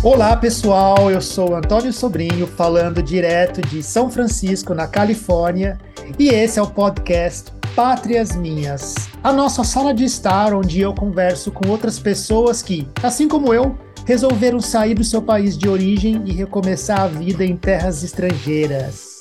Olá pessoal, eu sou Antônio Sobrinho, falando direto de São Francisco, na Califórnia, e esse é o podcast Pátrias Minhas, a nossa sala de estar onde eu converso com outras pessoas que, assim como eu, resolveram sair do seu país de origem e recomeçar a vida em terras estrangeiras.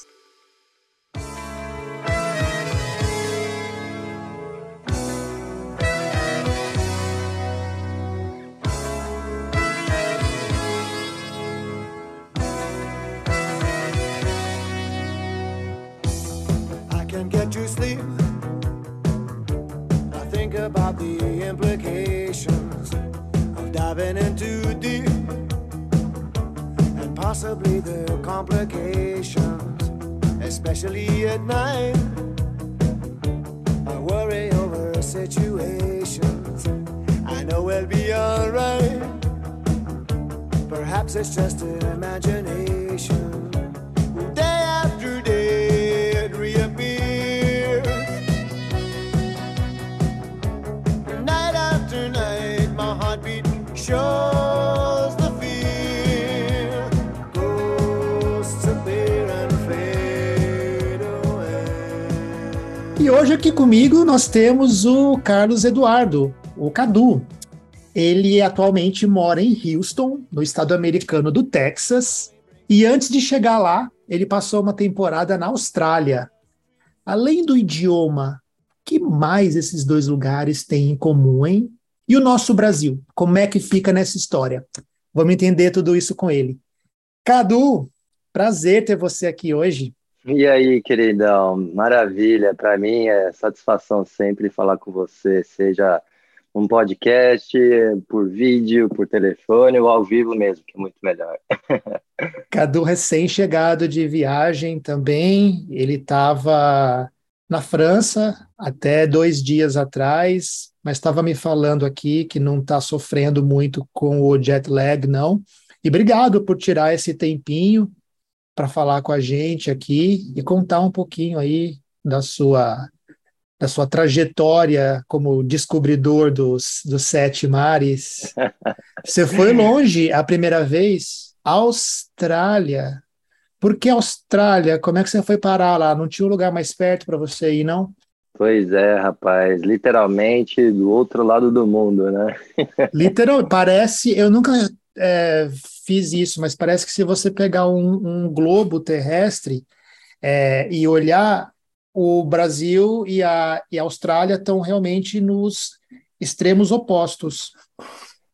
Nós temos o Carlos Eduardo, o Cadu. Ele atualmente mora em Houston, no estado americano do Texas, e antes de chegar lá, ele passou uma temporada na Austrália. Além do idioma, que mais esses dois lugares têm em comum, hein? E o nosso Brasil, como é que fica nessa história? Vamos entender tudo isso com ele. Cadu, prazer ter você aqui hoje. E aí, queridão, maravilha. Para mim é satisfação sempre falar com você, seja um podcast por vídeo, por telefone ou ao vivo mesmo, que é muito melhor. Cadu, recém-chegado de viagem também, ele estava na França até dois dias atrás, mas estava me falando aqui que não está sofrendo muito com o jet lag, não. E obrigado por tirar esse tempinho para falar com a gente aqui e contar um pouquinho aí da sua da sua trajetória como descobridor dos, dos sete mares. Você foi longe a primeira vez, Austrália. Por que Austrália? Como é que você foi parar lá? Não tinha um lugar mais perto para você ir, não? Pois é, rapaz, literalmente do outro lado do mundo, né? Literal, parece, eu nunca é, fiz isso, mas parece que se você pegar um, um globo terrestre é, e olhar o Brasil e a, e a Austrália estão realmente nos extremos opostos.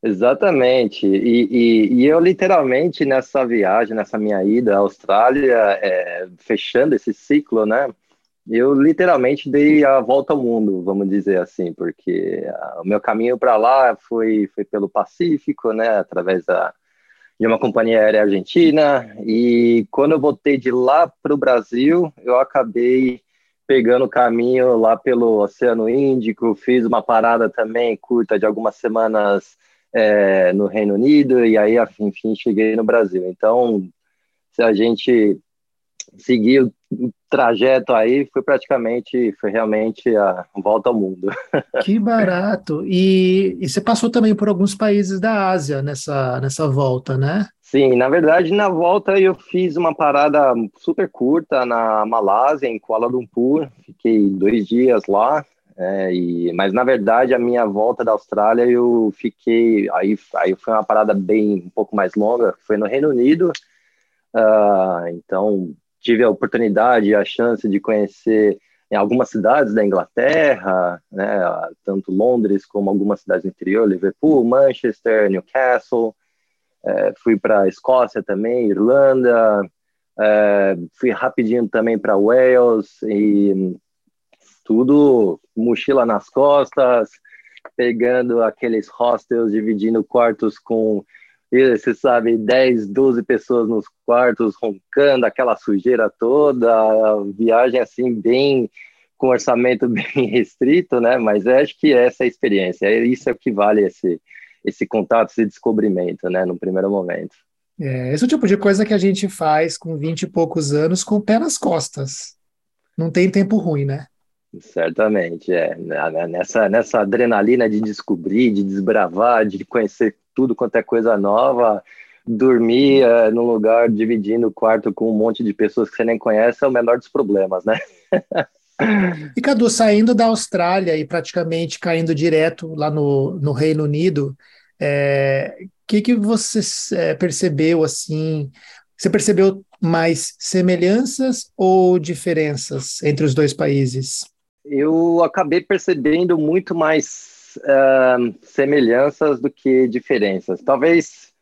Exatamente. E, e, e, eu, literalmente, nessa viagem, nessa minha ida à Austrália, é, fechando esse ciclo, né? Eu literalmente dei a volta ao mundo, vamos dizer assim, porque a, o meu caminho para lá foi, foi pelo Pacífico, né? Através da, de uma companhia aérea argentina. E quando eu voltei de lá para o Brasil, eu acabei pegando o caminho lá pelo Oceano Índico, fiz uma parada também curta de algumas semanas é, no Reino Unido e aí, enfim, cheguei no Brasil. Então, se a gente seguir o trajeto aí, foi praticamente, foi realmente a volta ao mundo. Que barato! E, e você passou também por alguns países da Ásia nessa, nessa volta, né? Sim, na verdade, na volta eu fiz uma parada super curta na Malásia, em Kuala Lumpur. Fiquei dois dias lá. É, e, mas na verdade a minha volta da Austrália eu fiquei aí aí foi uma parada bem um pouco mais longa foi no Reino Unido uh, então tive a oportunidade a chance de conhecer em algumas cidades da Inglaterra né tanto Londres como algumas cidades do interior Liverpool Manchester Newcastle é, fui para Escócia também, Irlanda, é, fui rapidinho também para Wales e tudo mochila nas costas, pegando aqueles hostels, dividindo quartos com, você sabe, 10, 12 pessoas nos quartos, roncando, aquela sujeira toda, viagem assim bem com orçamento bem restrito, né? Mas acho que essa é a experiência, é isso é o que vale esse esse contato, esse descobrimento, né, no primeiro momento. É, esse é o tipo de coisa que a gente faz com 20 e poucos anos com o pé nas costas. Não tem tempo ruim, né? Certamente, é. Nessa, nessa adrenalina de descobrir, de desbravar, de conhecer tudo quanto é coisa nova, dormir uh, num lugar dividindo o quarto com um monte de pessoas que você nem conhece é o menor dos problemas, né? e Cadu, saindo da Austrália e praticamente caindo direto lá no, no Reino Unido, o é, que, que você é, percebeu assim? Você percebeu mais semelhanças ou diferenças entre os dois países? Eu acabei percebendo muito mais uh, semelhanças do que diferenças. Talvez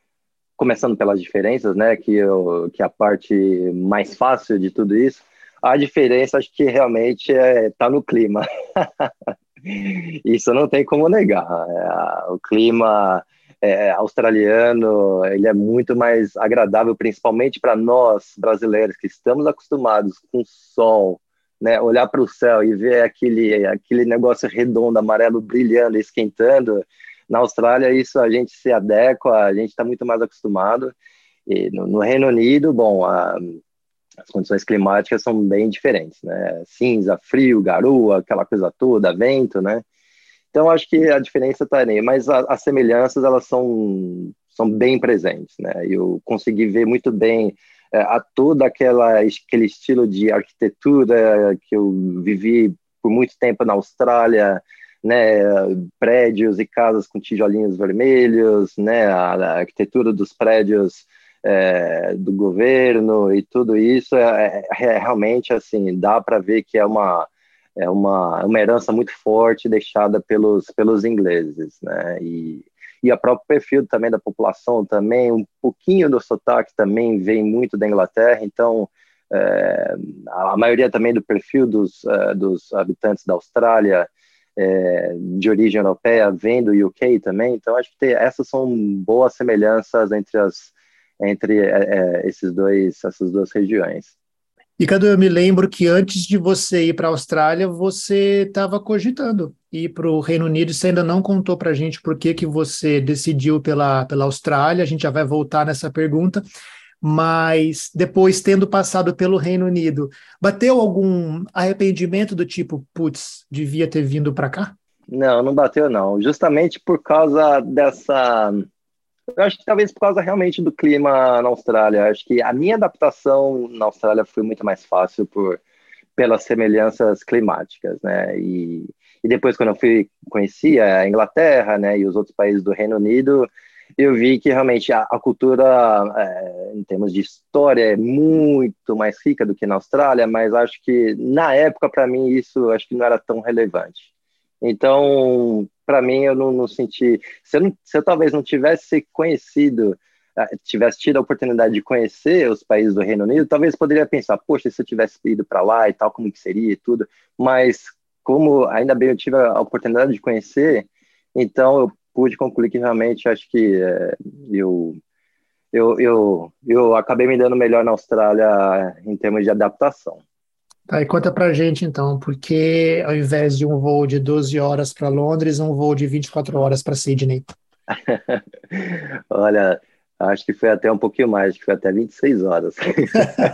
começando pelas diferenças, né, que, eu, que é a parte mais fácil de tudo isso, a diferença acho que realmente está é, no clima. isso não tem como negar. É, o clima é, australiano, ele é muito mais agradável, principalmente para nós brasileiros que estamos acostumados com sol, né, olhar para o céu e ver aquele aquele negócio redondo, amarelo brilhando, esquentando. Na Austrália isso a gente se adequa, a gente está muito mais acostumado. E no, no Reino Unido, bom, a, as condições climáticas são bem diferentes, né? Cinza, frio, garoa, aquela coisa toda, vento, né? Então, acho que a diferença está aí, mas a, as semelhanças, elas são, são bem presentes, né? Eu consegui ver muito bem a todo aquela, aquele estilo de arquitetura que eu vivi por muito tempo na Austrália, né, prédios e casas com tijolinhos vermelhos, né, a, a arquitetura dos prédios é, do governo e tudo isso é, é, é realmente assim dá para ver que é uma é uma, uma herança muito forte deixada pelos, pelos ingleses, né? E, e a próprio perfil também da população também, um pouquinho do sotaque também vem muito da Inglaterra, então é, a maioria também do perfil dos, uh, dos habitantes da Austrália é, de origem europeia vem do UK também, então acho que tem, essas são boas semelhanças entre as entre é, esses dois essas duas regiões. E Cadu, eu me lembro que antes de você ir para a Austrália, você estava cogitando ir para o Reino Unido. Você ainda não contou para a gente por que, que você decidiu pela, pela Austrália. A gente já vai voltar nessa pergunta. Mas depois, tendo passado pelo Reino Unido, bateu algum arrependimento do tipo, putz, devia ter vindo para cá? Não, não bateu não. Justamente por causa dessa eu acho que talvez por causa realmente do clima na Austrália. Acho que a minha adaptação na Austrália foi muito mais fácil por pelas semelhanças climáticas, né? E, e depois quando eu fui conheci a Inglaterra, né, e os outros países do Reino Unido, eu vi que realmente a, a cultura, é, em termos de história, é muito mais rica do que na Austrália, mas acho que na época para mim isso acho que não era tão relevante. Então, para mim, eu não, não senti. Se eu, não, se eu, talvez não tivesse conhecido, ah, tivesse tido a oportunidade de conhecer os países do Reino Unido, talvez poderia pensar, poxa, se eu tivesse ido para lá e tal, como que seria e tudo. Mas, como ainda bem eu tive a oportunidade de conhecer, então eu pude concluir que realmente acho que é, eu, eu, eu, eu acabei me dando melhor na Austrália em termos de adaptação. Tá, e conta pra gente então, porque ao invés de um voo de 12 horas para Londres, um voo de 24 horas para Sydney? Olha, acho que foi até um pouquinho mais, acho que foi até 26 horas.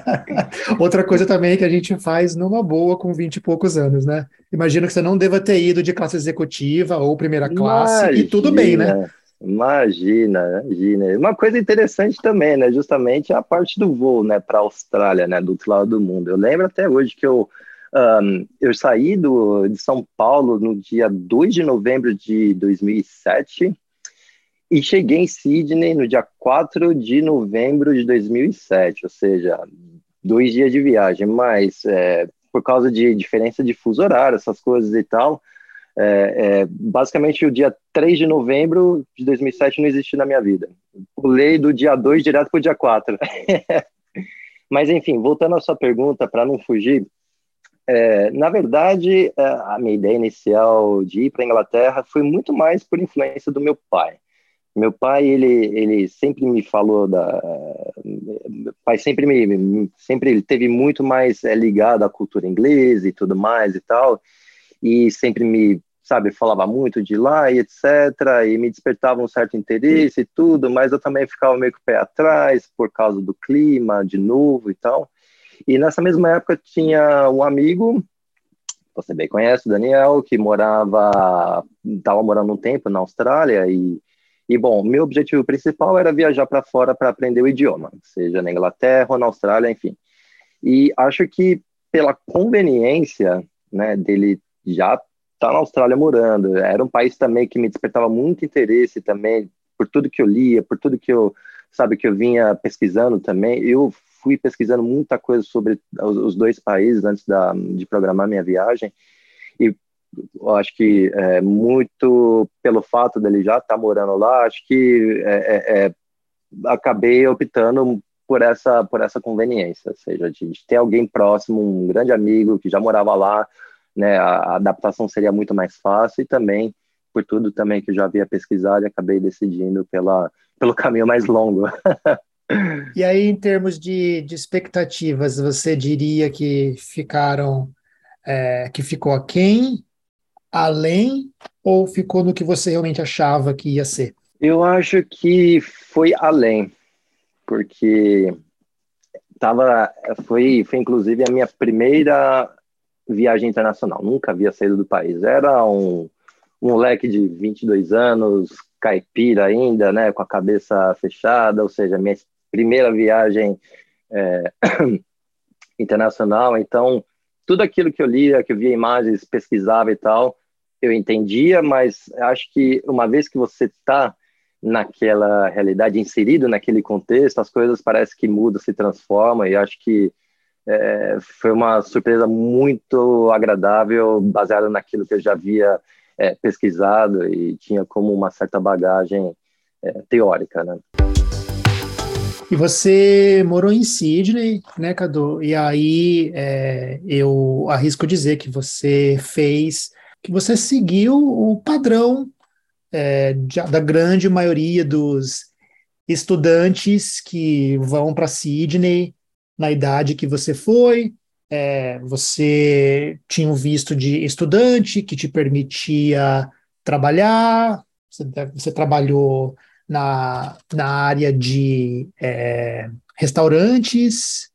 Outra coisa também que a gente faz numa boa com 20 e poucos anos, né? Imagino que você não deva ter ido de classe executiva ou primeira classe, Imagina. e tudo bem, né? Imagina, imagina. Uma coisa interessante também, né? Justamente a parte do voo, né, para a Austrália, né, do outro lado do mundo. Eu lembro até hoje que eu, um, eu saí do, de São Paulo no dia 2 de novembro de 2007 e cheguei em Sydney no dia 4 de novembro de 2007, ou seja, dois dias de viagem, mas é, por causa de diferença de fuso horário, essas coisas e tal, é, é, basicamente, o dia 3 de novembro de 2007 não existiu na minha vida. Pulei do dia 2 direto para o dia 4. Mas, enfim, voltando à sua pergunta, para não fugir, é, na verdade, é, a minha ideia inicial de ir para a Inglaterra foi muito mais por influência do meu pai. Meu pai, ele, ele sempre me falou da... Meu pai sempre me... Sempre ele teve muito mais é, ligado à cultura inglesa e tudo mais e tal, e sempre me sabe, falava muito de lá e etc, e me despertava um certo interesse e tudo, mas eu também ficava meio que pé atrás por causa do clima, de novo e tal. E nessa mesma época tinha um amigo, você bem conhece, o Daniel, que morava, estava morando um tempo na Austrália e, E bom, meu objetivo principal era viajar para fora para aprender o idioma, seja na Inglaterra ou na Austrália, enfim. E acho que pela conveniência, né, dele já tá na Austrália morando, era um país também que me despertava muito interesse também por tudo que eu lia, por tudo que eu, sabe, que eu vinha pesquisando também. Eu fui pesquisando muita coisa sobre os dois países antes da, de programar minha viagem. E eu acho que é, muito pelo fato dele já estar tá morando lá, acho que é, é, é, acabei optando por essa por essa conveniência, ou seja, de, de, ter alguém próximo, um grande amigo que já morava lá, né, a, adaptação seria muito mais fácil e também por tudo também que eu já havia pesquisado, acabei decidindo pela pelo caminho mais longo. e aí, em termos de, de expectativas, você diria que ficaram é, que ficou aquém além ou ficou no que você realmente achava que ia ser? Eu acho que foi além, porque tava, foi, foi inclusive a minha primeira viagem internacional. Nunca havia saído do país. Era um, um moleque de 22 anos, caipira ainda, né, com a cabeça fechada, ou seja, minha primeira viagem é, internacional. Então, tudo aquilo que eu lia, que eu via imagens, pesquisava e tal, eu entendia, mas acho que uma vez que você está naquela realidade, inserido naquele contexto, as coisas parece que mudam, se transformam, e acho que é, foi uma surpresa muito agradável, baseada naquilo que eu já havia é, pesquisado e tinha como uma certa bagagem é, teórica, né? E você morou em Sydney, né, Cadu? E aí é, eu arrisco dizer que você fez que você seguiu o padrão é, de, da grande maioria dos estudantes que vão para Sydney na idade que você foi. É, você tinha um visto de estudante que te permitia trabalhar, você, você trabalhou na, na área de é, restaurantes,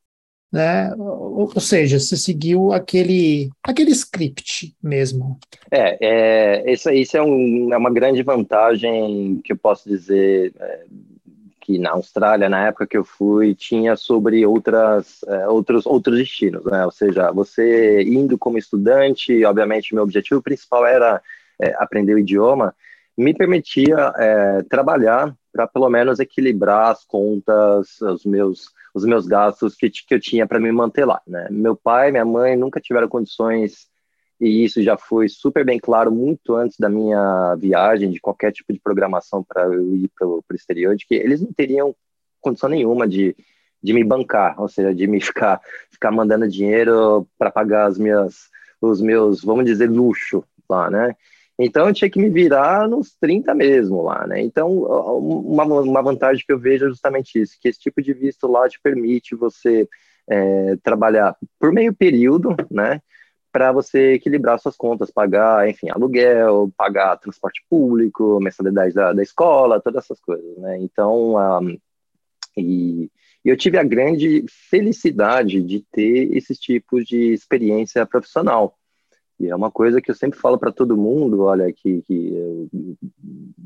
né? Ou, ou, seja, você seguiu aquele, aquele script mesmo. É, é isso, isso é, um, é uma grande vantagem que eu posso dizer é, que na Austrália, na época que eu fui, tinha sobre outras, é, outros, outros destinos, né? Ou seja, você indo como estudante, obviamente meu objetivo principal era é, aprender o idioma, me permitia é, trabalhar para pelo menos equilibrar as contas, os meus os meus gastos que, que eu tinha para me manter lá. Né? Meu pai, minha mãe nunca tiveram condições, e isso já foi super bem claro muito antes da minha viagem, de qualquer tipo de programação para eu ir para o exterior, de que eles não teriam condição nenhuma de, de me bancar, ou seja, de me ficar, ficar mandando dinheiro para pagar as minhas, os meus, vamos dizer, luxo lá, né? Então eu tinha que me virar nos 30 mesmo lá, né? Então, uma, uma vantagem que eu vejo é justamente isso, que esse tipo de visto lá te permite você é, trabalhar por meio período, né? Para você equilibrar suas contas, pagar, enfim, aluguel, pagar transporte público, mensalidade da, da escola, todas essas coisas, né? Então, um, e, e eu tive a grande felicidade de ter esses tipos de experiência profissional. E é uma coisa que eu sempre falo para todo mundo, olha, que, que eu,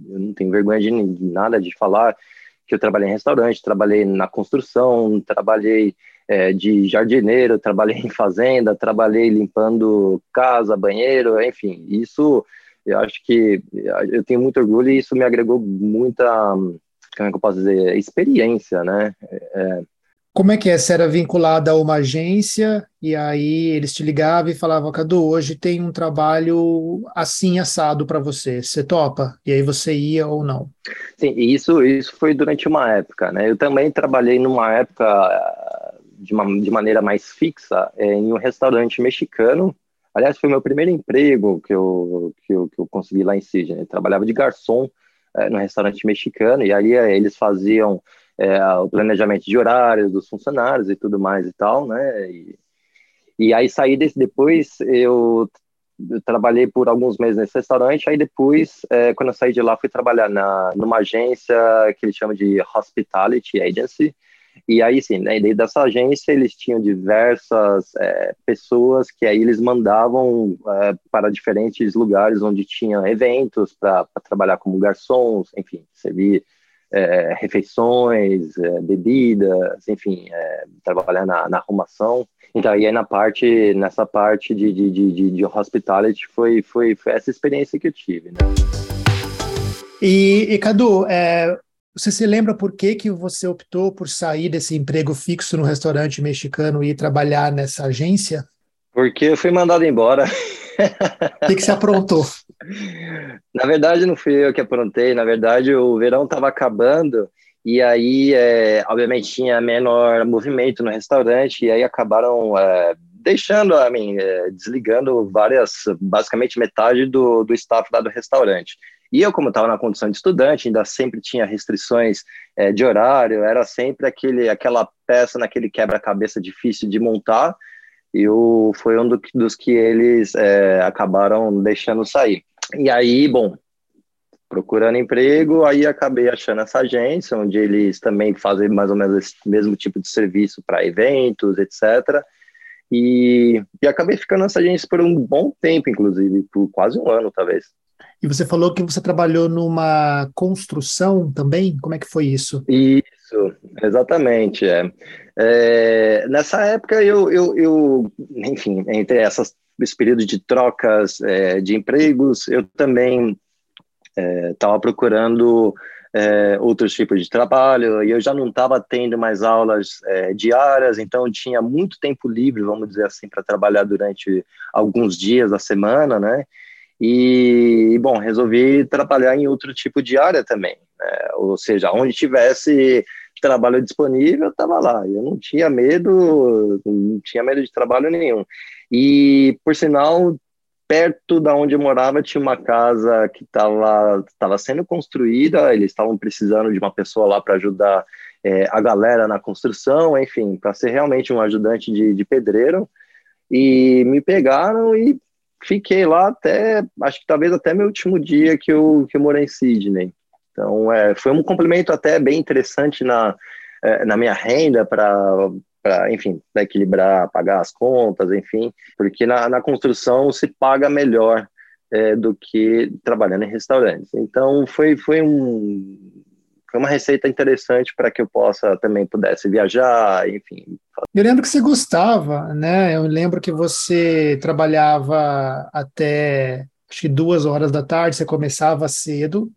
eu, não tenho vergonha de, nada de falar que eu trabalhei em restaurante, trabalhei na construção, trabalhei é, de jardineiro, trabalhei em fazenda, trabalhei limpando casa, banheiro, enfim, isso eu acho que eu tenho muito orgulho e isso me agregou muita, como é que eu posso dizer, experiência, né? É, como é que é? Você era vinculada a uma agência e aí eles te ligavam e falavam, Cadu, hoje tem um trabalho assim assado para você, você topa? E aí você ia ou não? Sim, isso, isso foi durante uma época, né? Eu também trabalhei numa época de, uma, de maneira mais fixa é, em um restaurante mexicano. Aliás, foi meu primeiro emprego que eu, que eu, que eu consegui lá em Sydney. Eu trabalhava de garçom é, no restaurante mexicano e ali eles faziam é, o planejamento de horários dos funcionários e tudo mais e tal, né? E, e aí saí desse depois, eu, eu, trabalhei por alguns meses nesse restaurante, aí depois, é, quando eu saí de lá, fui trabalhar na, numa agência que eles chamam de Hospitality Agency, E aí, sim, né, dentro dessa agência, eles tinham diversas é, pessoas que aí eles mandavam é, para diferentes lugares onde tinha eventos para trabalhar como garçons, enfim, servir é, refeições, é, bebidas, enfim, é, trabalhar na, na, arrumação. Então, aí na parte, nessa parte de, de, de, de hospitality foi, foi, foi essa experiência que eu tive, né? E, e Cadu, é, você se lembra por que, que você optou por sair desse emprego fixo no restaurante mexicano e ir trabalhar nessa agência? Porque eu fui mandado embora. O que, que você aprontou? Na verdade, não fui eu que aprontei. Na verdade, o verão estava acabando e aí, é, obviamente, tinha menor movimento no restaurante e aí acabaram é, deixando, a mim, é, desligando várias, basicamente metade do, do staff lá do restaurante. E eu, como estava na condição de estudante, ainda sempre tinha restrições é, de horário, era sempre aquele, aquela peça naquele quebra-cabeça difícil de montar, e o, foi um do, dos que eles é, acabaram deixando sair. E aí, bom, procurando emprego, aí acabei achando essa agência, onde eles também fazem mais ou menos esse mesmo tipo de serviço para eventos, etc., e, e acabei ficando nessa agência por um bom tempo, inclusive, por quase um ano, talvez. E você falou que você trabalhou numa construção também? Como é que foi isso? Isso, exatamente. É. é nessa época, eu, eu, eu, enfim, entre essas, esse período de trocas é, de empregos, eu também estava é, procurando é, outros tipos de trabalho, e eu já não estava tendo mais aulas é, diárias, então tinha muito tempo livre, vamos dizer assim, para trabalhar durante alguns dias da semana, né? E, bom, resolvi trabalhar em outro tipo de área também, né? ou seja, onde tivesse trabalho disponível, estava lá. Eu não tinha medo, não tinha medo de trabalho nenhum. E, por sinal, perto da onde eu morava tinha uma casa que estava tava sendo construída, eles estavam precisando de uma pessoa lá para ajudar é, a galera na construção, enfim, para ser realmente um ajudante de, de pedreiro. E me pegaram e fiquei lá até, acho que talvez até meu último dia que eu, que eu morei em Sydney. Então, é, foi um complemento até bem interessante na, é, na minha renda para, enfim, pra equilibrar, pagar as contas, enfim, porque na, na construção se paga melhor é, do que trabalhando em restaurantes. Então, foi, foi um, foi uma receita interessante para que eu possa também pudesse viajar, enfim. Eu lembro que você gostava, né? Eu lembro que você trabalhava até acho que duas horas da tarde, você começava cedo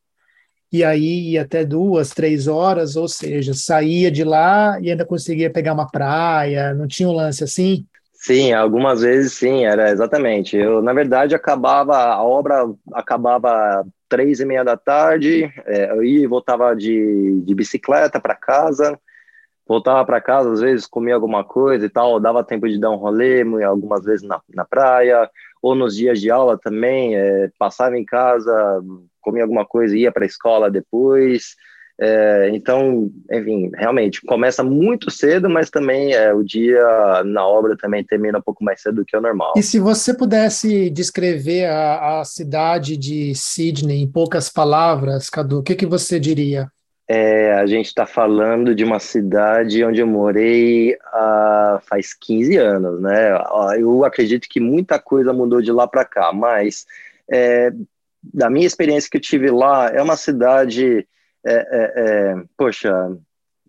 e aí ia até duas, três horas, ou seja, saía de lá e ainda conseguia pegar uma praia, não tinha um lance assim? Sim, algumas vezes sim, era exatamente. Eu, na verdade, acabava, a obra acabava três e meia da tarde, é, eu ia e voltava de, de bicicleta para casa, voltava para casa, às vezes comia alguma coisa e tal, dava tempo de dar um rolê, algumas vezes na, na praia, ou nos dias de aula também, é, passava em casa, comia alguma coisa, ia para a escola depois, é, então, enfim, realmente, começa muito cedo, mas também é, o dia na obra também termina um pouco mais cedo do que o normal. E se você pudesse descrever a, a cidade de Sydney em poucas palavras, Cadu, o que, que você diria? É, a gente está falando de uma cidade onde eu morei uh, faz 15 anos, né? Eu acredito que muita coisa mudou de lá para cá, mas é, da minha experiência que eu tive lá, é uma cidade é, é, é, poxa,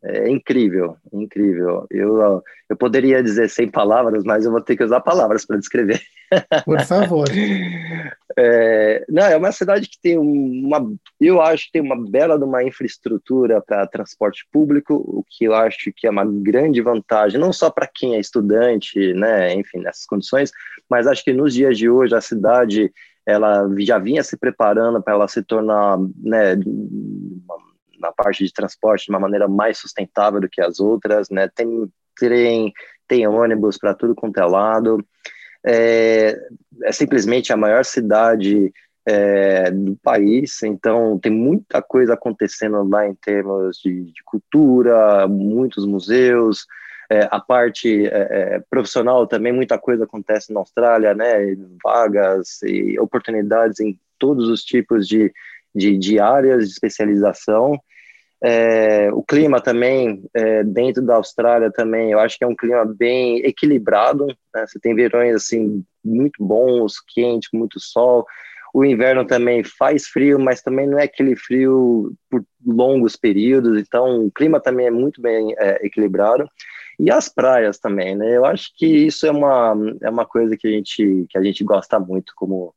é incrível, incrível. Eu, eu poderia dizer sem palavras, mas eu vou ter que usar palavras para descrever. Por favor. É, não, é uma cidade que tem uma, eu acho que tem uma bela de uma infraestrutura para transporte público, o que eu acho que é uma grande vantagem, não só para quem é estudante, né, enfim, nessas condições, mas acho que nos dias de hoje a cidade ela já vinha se preparando para ela se tornar, né, na parte de transporte de uma maneira mais sustentável do que as outras, né? Tem trem, tem ônibus para tudo quanto é lado. É, é simplesmente a maior cidade é, do país, então tem muita coisa acontecendo lá em termos de, de cultura, muitos museus, é, a parte é, é, profissional também, muita coisa acontece na Austrália, né? Vagas e oportunidades em todos os tipos de, de, de áreas de especialização. É, o clima também, é, dentro da Austrália também, eu acho que é um clima bem equilibrado, né? Você tem verões, assim, muito bons, quente, muito sol. O inverno também faz frio, mas também não é aquele frio por longos períodos, então o clima também é muito bem é, equilibrado. E as praias também, né? Eu acho que isso é uma, é uma coisa que a gente, que a gente gosta muito como,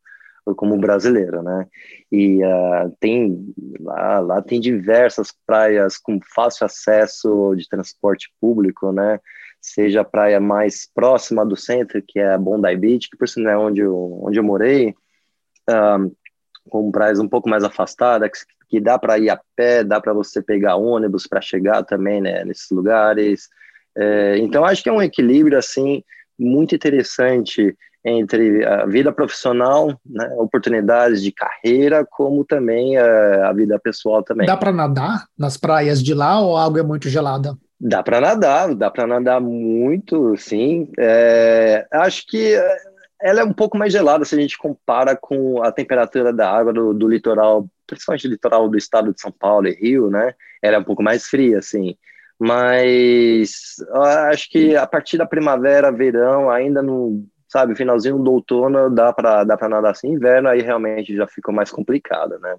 como brasileiro, né? E uh, tem lá, lá tem diversas praias com fácil acesso de transporte público, né? Seja a praia mais próxima do centro, que é a Bondi Beach, que por sinal é onde eu, onde eu morei, uh, com praias um pouco mais afastadas, que, que dá para ir a pé, dá para você pegar ônibus para chegar também, né? Nesses lugares. É, então acho que é um equilíbrio assim muito interessante entre a vida profissional, né, oportunidades de carreira, como também a, a vida pessoal também. Dá para nadar nas praias de lá ou a água é muito gelada? Dá para nadar, dá para nadar muito, sim. É, acho que ela é um pouco mais gelada se a gente compara com a temperatura da água do, do litoral, principalmente do litoral do estado de São Paulo e Rio, né? Ela é um pouco mais fria, assim mas acho que a partir da primavera, verão, ainda no sabe, finalzinho do outono dá para dá para nadar assim, inverno aí realmente já ficou mais complicado, né?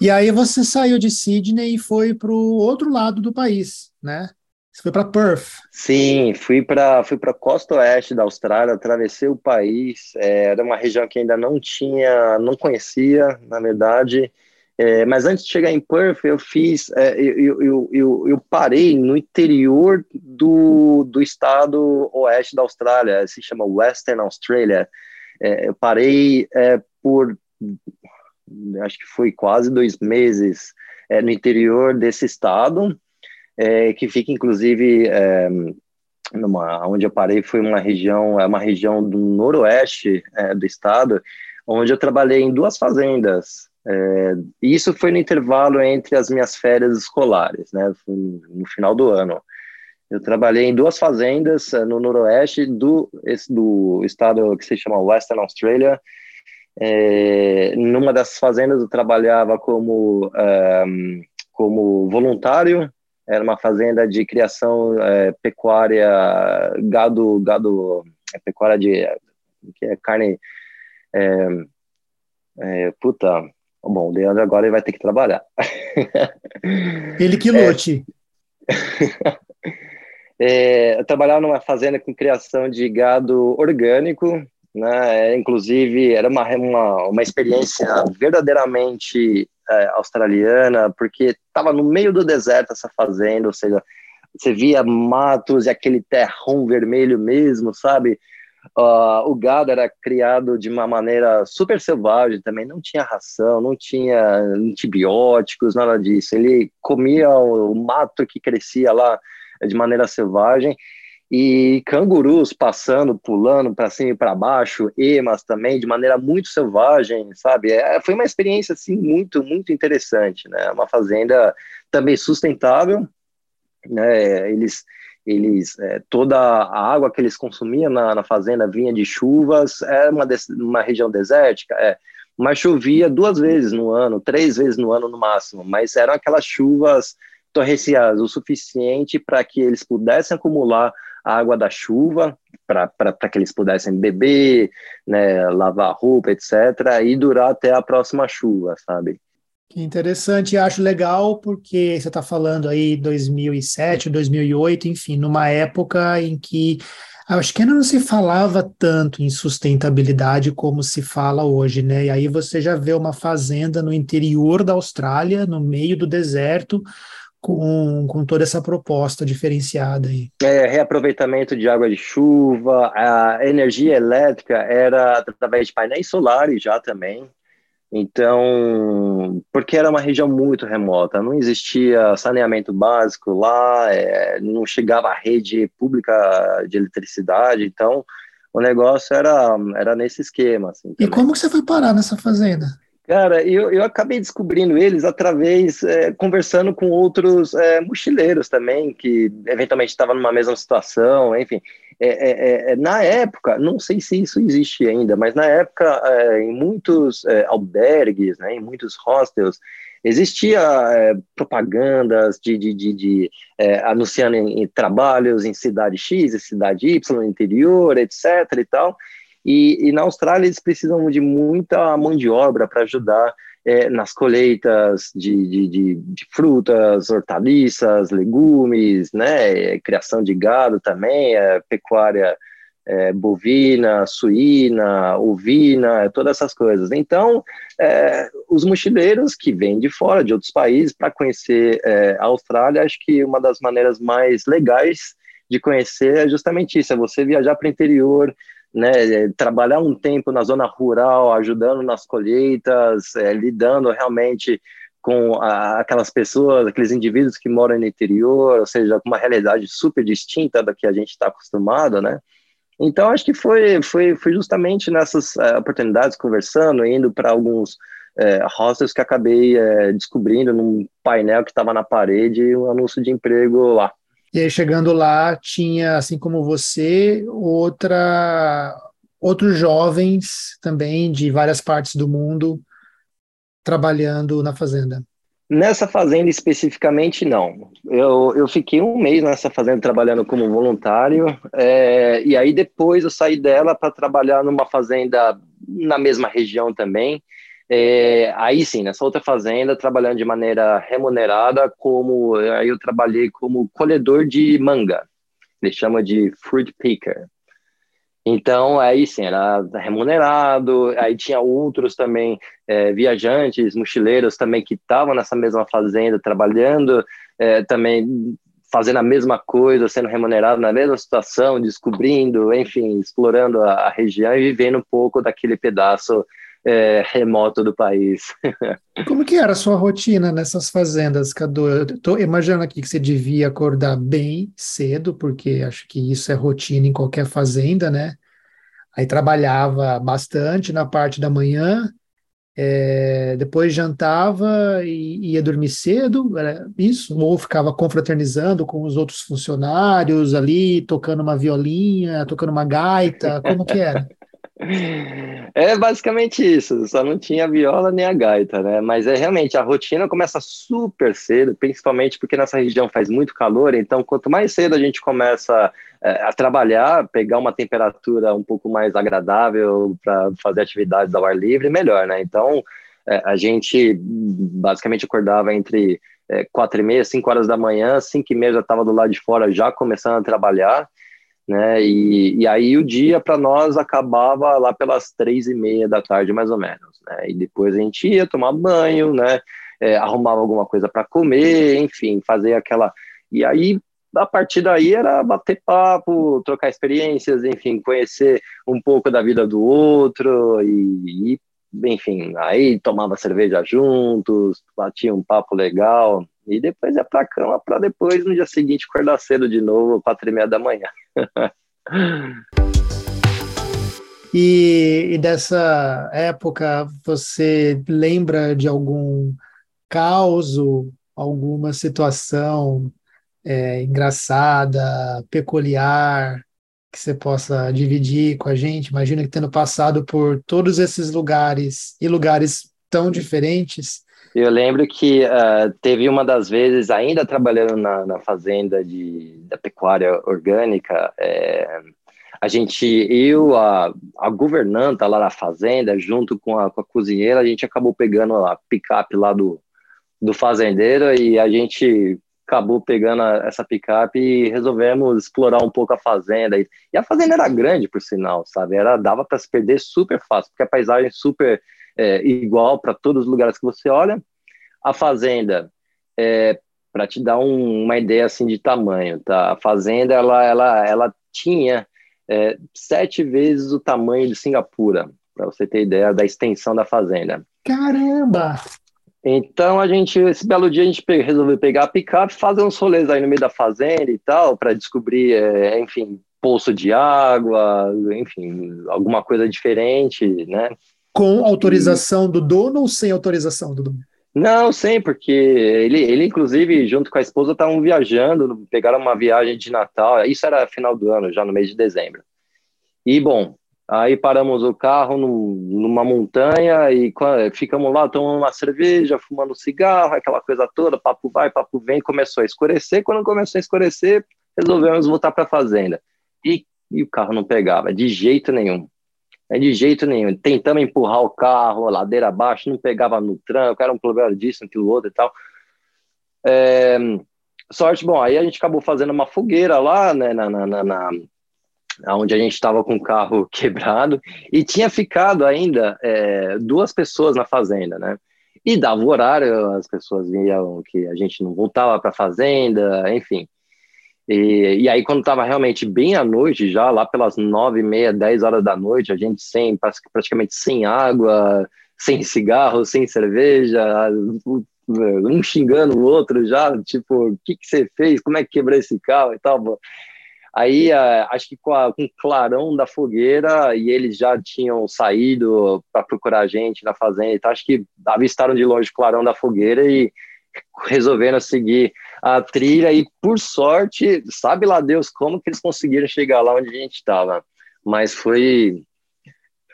E aí você saiu de Sydney e foi para o outro lado do país, né? Você foi para Perth. Sim, fui para fui para costa oeste da Austrália, atravessei o país. É, era uma região que ainda não tinha, não conhecia, na verdade. É, mas antes de chegar em Perth, eu fiz, é, eu, eu, eu, eu, parei no interior do, do estado oeste da Austrália, se chama Western Australia. É, eu parei é, por, acho que foi quase dois meses é, no interior desse estado, é, que fica inclusive numa, onde eu parei foi uma região, é uma região do noroeste do estado, onde eu trabalhei em duas fazendas. É, isso foi no intervalo entre as minhas férias escolares, né? No final do ano. Eu trabalhei em duas fazendas é, no noroeste do, do estado que se chama Western Australia. É, numa das fazendas eu trabalhava como, um, como voluntário, era uma fazenda de criação é, pecuária, gado, gado, é, pecuária de que é carne, puta, Bom, o Leandro agora ele vai ter que trabalhar. Ele que lute. É, é, eu trabalhava numa fazenda com criação de gado orgânico, né? É, inclusive, era uma, uma, uma experiência verdadeiramente é, australiana, porque estava no meio do deserto essa fazenda, ou seja, você via matos e aquele terrão vermelho mesmo, sabe? Uh, o gado era criado de uma maneira super selvagem também, não tinha ração, não tinha antibióticos, nada disso. Ele comia o mato que crescia lá de maneira selvagem e cangurus passando, pulando para cima e para baixo, emas também de maneira muito selvagem, sabe? É, foi uma experiência assim muito muito interessante, né? Uma fazenda também sustentável, né? Eles eles é, toda a água que eles consumiam na, na fazenda vinha de chuvas, era uma, uma região desértica, é, mas chovia duas vezes no ano, três vezes no ano no máximo, mas eram aquelas chuvas torrenciais, o suficiente para que eles pudessem acumular a água da chuva, para que eles pudessem beber, né, lavar roupa, etc., e durar até a próxima chuva, sabe? Que interessante, acho legal porque você está falando aí 2007, 2008, enfim, numa época em que acho que ainda não se falava tanto em sustentabilidade como se fala hoje, né? E aí você já vê uma fazenda no interior da Austrália, no meio do deserto, com, com toda essa proposta diferenciada aí. É, reaproveitamento de água de chuva, a energia elétrica era através de painéis solares já também, então, porque era uma região muito remota, não existia saneamento básico lá, é, não chegava a rede pública de eletricidade, então o negócio era, era nesse esquema. Assim, e como que você foi parar nessa fazenda? Cara, eu, eu acabei descobrindo eles através, é, conversando com outros é, mochileiros também, que eventualmente estavam numa mesma situação, enfim. É, é, é, na época, não sei se isso existe ainda, mas na época, é, em muitos albergues, né, em muitos hostels, existia é, propagandas de, de, de, de é, anunciando em, em, trabalhos em cidade X e cidade Y, interior, etc. e tal. E, e na Austrália eles precisam de muita mão de obra para ajudar é, nas colheitas de, de, de, de, frutas, hortaliças, legumes, né, criação de gado também, é, pecuária é, bovina, suína, ovina, todas essas coisas. Então, é, os mochileiros que vêm de fora, de outros países, para conhecer é, a Austrália, acho que uma das maneiras mais legais de conhecer é justamente isso, é você viajar para o interior, né, trabalhar um tempo na zona rural, ajudando nas colheitas, é, lidando realmente com a, aquelas pessoas, aqueles indivíduos que moram no interior, ou seja, com uma realidade super distinta da que a gente está acostumado, né? Então, acho que foi, foi, foi justamente nessas uh, oportunidades, conversando, indo para alguns uh, hostels que acabei uh, descobrindo num painel que estava na parede um anúncio de emprego lá. E aí, chegando lá, tinha, assim como você, outra, outros jovens também de várias partes do mundo trabalhando na fazenda. Nessa fazenda especificamente, não. Eu, eu fiquei um mês nessa fazenda trabalhando como voluntário, é, e aí depois eu saí dela para trabalhar numa fazenda na mesma região também. É, aí sim, nessa outra fazenda, trabalhando de maneira remunerada, como aí eu trabalhei como colhedor de manga, eles chamam de fruit picker. Então, aí sim, era remunerado, aí tinha outros também, é, viajantes, mochileiros também que estavam nessa mesma fazenda, trabalhando, é, também fazendo a mesma coisa, sendo remunerado na mesma situação, descobrindo, enfim, explorando a, a região e vivendo um pouco daquele pedaço é, remoto do país. Como que era a sua rotina nessas fazendas, Cadu? Eu estou imaginando aqui que você devia acordar bem cedo, porque acho que isso é rotina em qualquer fazenda, né? Aí trabalhava bastante na parte da manhã, é, depois jantava e ia dormir cedo, era isso, ou ficava confraternizando com os outros funcionários ali, tocando uma violinha, tocando uma gaita, como que era? É basicamente isso, só não tinha viola nem a gaita, né? Mas é realmente a rotina começa super cedo, principalmente porque nessa região faz muito calor, então quanto mais cedo a gente começa é, a trabalhar, pegar uma temperatura um pouco mais agradável para fazer atividades ao ar livre, melhor, né? Então é, a gente basicamente acordava entre é, quatro e meia, cinco horas da manhã, cinco e meia já estava do lado de fora já começando a trabalhar né? E, e aí o dia para nós acabava lá pelas três e meia da tarde, mais ou menos, né? E depois a gente ia tomar banho, né? É, arrumava alguma coisa para comer, enfim, fazer aquela. E aí a partir daí era bater papo, trocar experiências, enfim, conhecer um pouco da vida do outro e, e enfim, aí tomava cerveja juntos, batia um papo legal e depois é para cama para depois no dia seguinte acordar cedo de novo, quatro e meia da manhã. e, e dessa época você lembra de algum caos, alguma situação é, engraçada, peculiar, que você possa dividir com a gente? Imagina que tendo passado por todos esses lugares e lugares tão diferentes. Eu lembro que uh, teve uma das vezes, ainda trabalhando na, na fazenda de, da pecuária orgânica, é, a gente, eu, a, a governanta lá na fazenda, junto com a, com a cozinheira, a gente acabou pegando a picape lá do, do fazendeiro e a gente acabou pegando essa picape e resolvemos explorar um pouco a fazenda. E, a fazenda era grande, por sinal, sabe? Era, dava para se perder super fácil, porque a paisagem super é, igual para todos os lugares que você olha. A fazenda, é, para te dar um, uma ideia assim de tamanho, tá? A fazenda, ela, ela, ela tinha é, sete vezes o tamanho de Singapura, para você ter ideia da extensão da fazenda. Caramba! Então a gente, esse belo dia, a gente resolveu pegar a picape, fazer uns rolês aí no meio da fazenda e tal, para descobrir, é, enfim, poço de água, enfim, alguma coisa diferente, né? Com autorização e... do dono ou sem autorização do dono? Não, sem, porque ele, ele inclusive, junto com a esposa, estavam viajando, pegaram uma viagem de Natal, isso era final do ano, já no mês de dezembro. E, bom, Aí paramos o carro num, numa montanha e ficamos lá tomando uma cerveja, fumando cigarro, aquela coisa toda, papo vai, papo vem, começou a escurecer. Quando começou a escurecer, resolvemos voltar para a fazenda. E, e o carro não pegava, de jeito nenhum. É de jeito nenhum. Tentamos empurrar o carro, ladeira abaixo, não pegava no tranco, era um problema disso, aquilo outro e tal. É, sorte, bom, aí a gente acabou fazendo uma fogueira lá, né, na, na, na, na onde a gente estava com o carro quebrado, e tinha ficado ainda é, duas pessoas na fazenda, né? E dava o horário, as pessoas viam que a gente não voltava para a fazenda, enfim. E, e aí, quando estava realmente bem à noite, já lá pelas nove e meia, dez horas da noite, a gente sem, praticamente sem água, sem cigarro, sem cerveja, um xingando o outro já, tipo, o que, que você fez? Como é que quebrou esse carro e tal? Aí, acho que com, a, com o clarão da fogueira, e eles já tinham saído para procurar a gente na fazenda e tal, acho que avistaram de longe o clarão da fogueira e resolveram seguir a trilha e por sorte, sabe lá Deus como que eles conseguiram chegar lá onde a gente estava, mas foi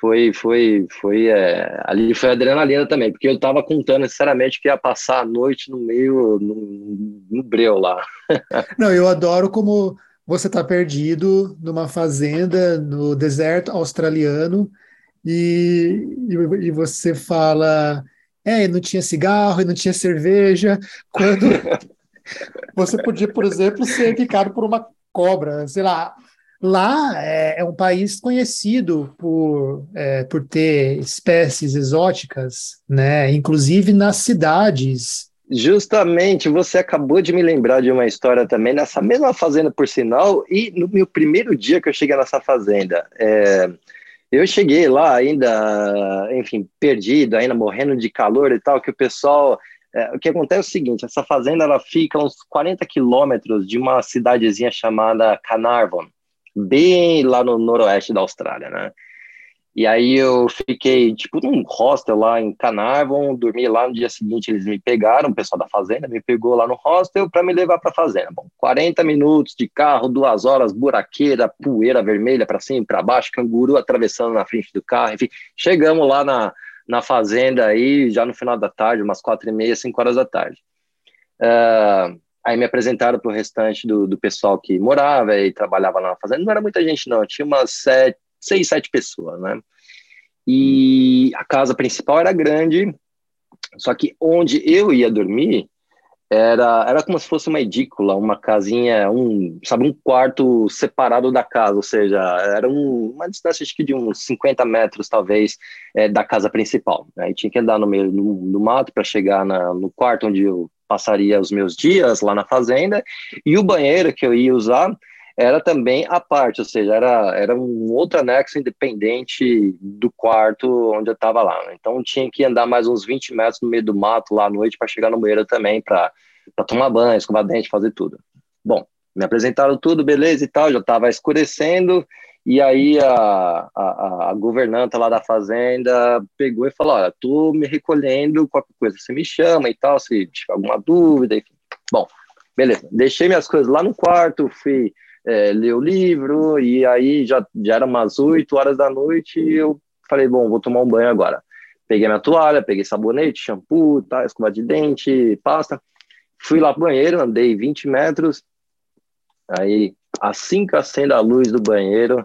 foi foi foi é, ali foi adrenalina também, porque eu estava contando sinceramente que ia passar a noite no meio no, no breu lá. Não, eu adoro como você está perdido numa fazenda no deserto australiano e, e, e você fala é, não tinha cigarro não tinha cerveja, quando você podia, por exemplo, ser picado por uma cobra, sei lá. Lá é, é um país conhecido por, é, por ter espécies exóticas, né? Inclusive nas cidades. Justamente, você acabou de me lembrar de uma história também nessa mesma fazenda, por sinal, e no meu primeiro dia que eu cheguei nessa fazenda. É, eu cheguei lá ainda, enfim, perdido, ainda morrendo de calor e tal, que o pessoal é, o que acontece é o seguinte, essa fazenda ela fica uns 40 quilômetros de uma cidadezinha chamada Carnarvon, bem lá no noroeste da Austrália, né? E aí eu fiquei, tipo, num hostel lá em Carnarvon, dormi lá, no dia seguinte eles me pegaram, o pessoal da fazenda me pegou lá no hostel para me levar para a fazenda. Bom, 40 minutos de carro, duas horas, buraqueira, poeira vermelha para cima e para baixo, canguru atravessando na frente do carro, enfim, chegamos lá na, na fazenda aí, já no final da tarde, umas quatro e meia, cinco horas da tarde. Uh, aí me apresentaram para o restante do, do pessoal que morava e trabalhava lá na fazenda. Não era muita gente, não, tinha umas sete, seis, sete pessoas, né? E a casa principal era grande, só que onde eu ia dormir era, era como se fosse uma edícula, uma casinha, um, sabe, um quarto separado da casa, ou seja, era um, uma distância acho que de uns 50 metros, talvez, é, da casa principal. Aí né? tinha que andar no meio do, mato para chegar na, no quarto onde eu passaria os meus dias lá na fazenda, e o banheiro que eu ia usar era também a parte, ou seja, era, era um outro anexo independente do quarto onde eu estava lá. Né? Então tinha que andar mais uns 20 metros no meio do mato lá à noite para chegar no banheiro também, para tomar banho, escovar dente, fazer tudo. Bom, me apresentaram tudo, beleza e tal, já estava escurecendo, e aí a, a, a, governanta lá da fazenda pegou e falou, olha, tô me recolhendo, qualquer coisa você me chama e tal, se tiver alguma dúvida, enfim. Bom, beleza, deixei minhas coisas lá no quarto, fui é, ler o livro, e aí já, já era umas 8 horas da noite, e eu falei, bom, vou tomar um banho agora. Peguei minha toalha, peguei sabonete, shampoo, tá, escova de dente, pasta, fui lá pro banheiro, andei 20 metros, aí assim que acendo a luz do banheiro,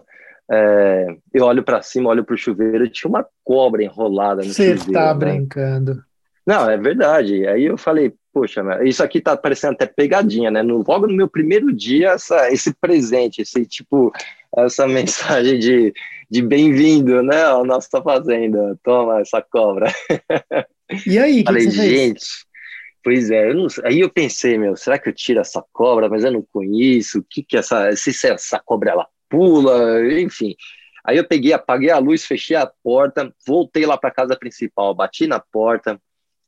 é, eu olho para cima, olho pro chuveiro, tinha uma cobra enrolada no Você chuveiro. Você tá né? brincando. Não, é verdade. Aí eu falei, poxa, isso aqui tá parecendo até pegadinha, né? No, logo no meu primeiro dia, essa, esse presente, esse tipo, essa mensagem de, de bem-vindo, né? Ao nosso tá fazenda. Toma essa cobra. E aí, falei, que, gente, pois é, eu não, aí eu pensei, meu, será que eu tiro essa cobra? Mas eu não conheço. O que que essa, se essa cobra ela pula, enfim. Aí eu peguei, apaguei a luz, fechei a porta, voltei lá para casa principal, bati na porta,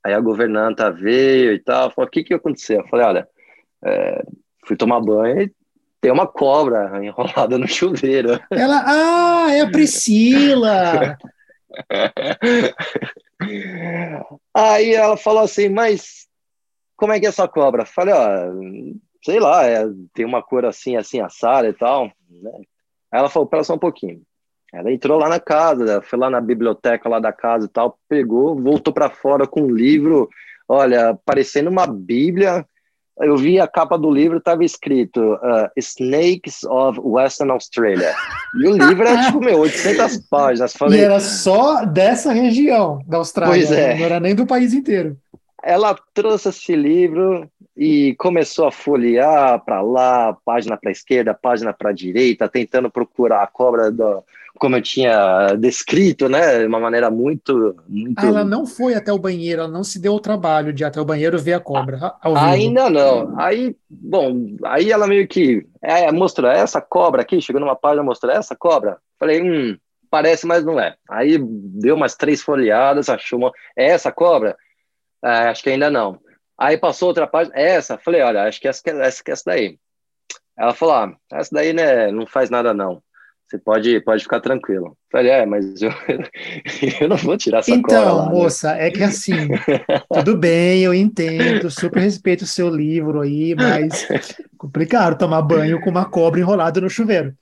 Aí a governanta veio e tal, falou, o que que aconteceu? Eu falei, olha, é, fui tomar banho e tem uma cobra enrolada no chuveiro. Ela, ah, é a Priscila! Aí ela falou assim, mas como é que é essa cobra? Eu falei, ó, sei lá, é, tem uma cor assim, assim, assada e tal. Né? Aí ela falou, pera só um pouquinho. Ela entrou lá na casa, foi lá na biblioteca lá da casa e tal, pegou, voltou para fora com um livro, olha, parecendo uma Bíblia. Eu vi a capa do livro, estava escrito uh, Snakes of Western Australia. E o livro era tipo, meu, 800 páginas. Falei, E era só dessa região da Austrália, Pois é. não era nem do país inteiro. Ela trouxe esse livro e começou a folhear para lá, página para esquerda, página para direita, tentando procurar a cobra do, como eu tinha descrito, né, de uma maneira muito, muito. Ah, ela não foi até o banheiro, ela não se deu o trabalho de ir até o banheiro ver a cobra a- ao vivo. Ainda não. Aí, bom, aí ela meio que é, mostrou essa cobra aqui, chegou numa página, mostrou essa cobra. Falei, hum, parece, mas não é. Aí deu umas três folheadas, achou uma. É essa cobra? É, acho que ainda não. Aí passou outra página, essa? Falei, olha, acho que essa, que é- essa, é essa daí. Ela falou, ah, essa daí né, não faz nada não. Você pode, pode ficar tranquilo. Falei, é, mas eu, eu não vou tirar essa Então, lá, né? moça, é que assim, tudo bem, eu entendo, super respeito o seu livro aí, mas complicado tomar banho com uma cobra enrolada no chuveiro.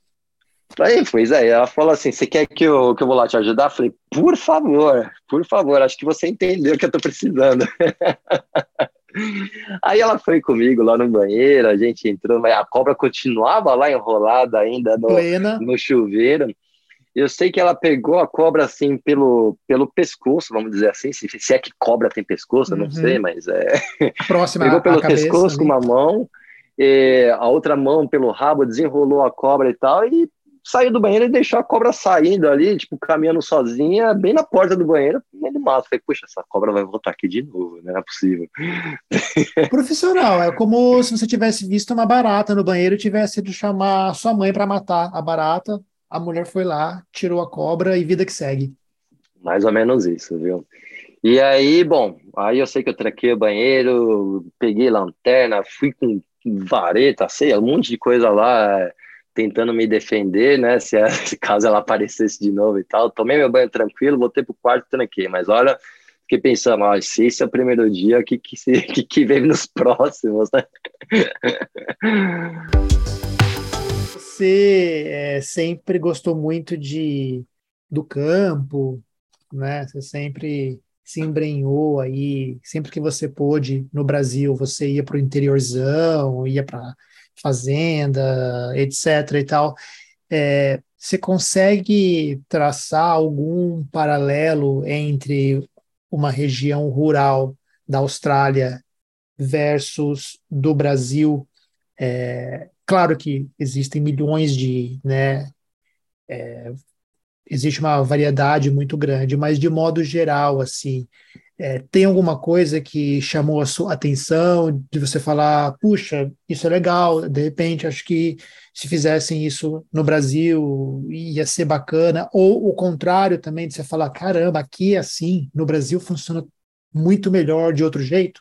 Aí, pois é, ela falou assim: você quer que eu, que eu vou lá te ajudar? Eu falei, por favor, por favor, acho que você entendeu o que eu tô precisando. Aí ela foi comigo lá no banheiro, a gente entrou, mas a cobra continuava lá enrolada ainda no, Plena. no chuveiro. Eu sei que ela pegou a cobra assim pelo, pelo pescoço, vamos dizer assim, se, se é que cobra tem pescoço, eu não Uhum. sei, mas é. A próxima Pegou a pelo cabeça pescoço com uma mão, e a outra mão pelo rabo, desenrolou a cobra e tal, e saiu do banheiro e deixou a cobra saindo ali, tipo, caminhando sozinha, bem na porta do banheiro, do mato. Falei, puxa, essa cobra vai voltar aqui de novo, né? não é possível. Profissional, é como se você tivesse visto uma barata no banheiro e tivesse de chamar sua mãe para matar a barata. A mulher foi lá, tirou a cobra e vida que segue. Mais ou menos isso, viu? E aí, bom, aí eu sei que eu tranquei o banheiro, peguei lanterna, fui com vareta, sei, um monte de coisa lá, tentando me defender, né? Se, se caso ela aparecesse de novo e tal. Tomei meu banho tranquilo, voltei pro quarto tranquei. Mas olha, fiquei pensando, ó, se esse é o primeiro dia, o que que, se- que, que vem nos próximos, né? Você é, sempre gostou muito de do campo, né? Você sempre se embrenhou aí, sempre que você pôde no Brasil, você ia para o interiorzão, ia para fazenda, etc. e tal. É, você consegue traçar algum paralelo entre uma região rural da Austrália versus do Brasil? É, claro que existem milhões de, né, é, existe uma variedade muito grande, mas de modo geral, assim, é, tem alguma coisa que chamou a sua atenção, de você falar, puxa, isso é legal, de repente acho que se fizessem isso no Brasil ia ser bacana, ou o contrário também, de você falar, caramba, aqui é assim, no Brasil funciona muito melhor de outro jeito?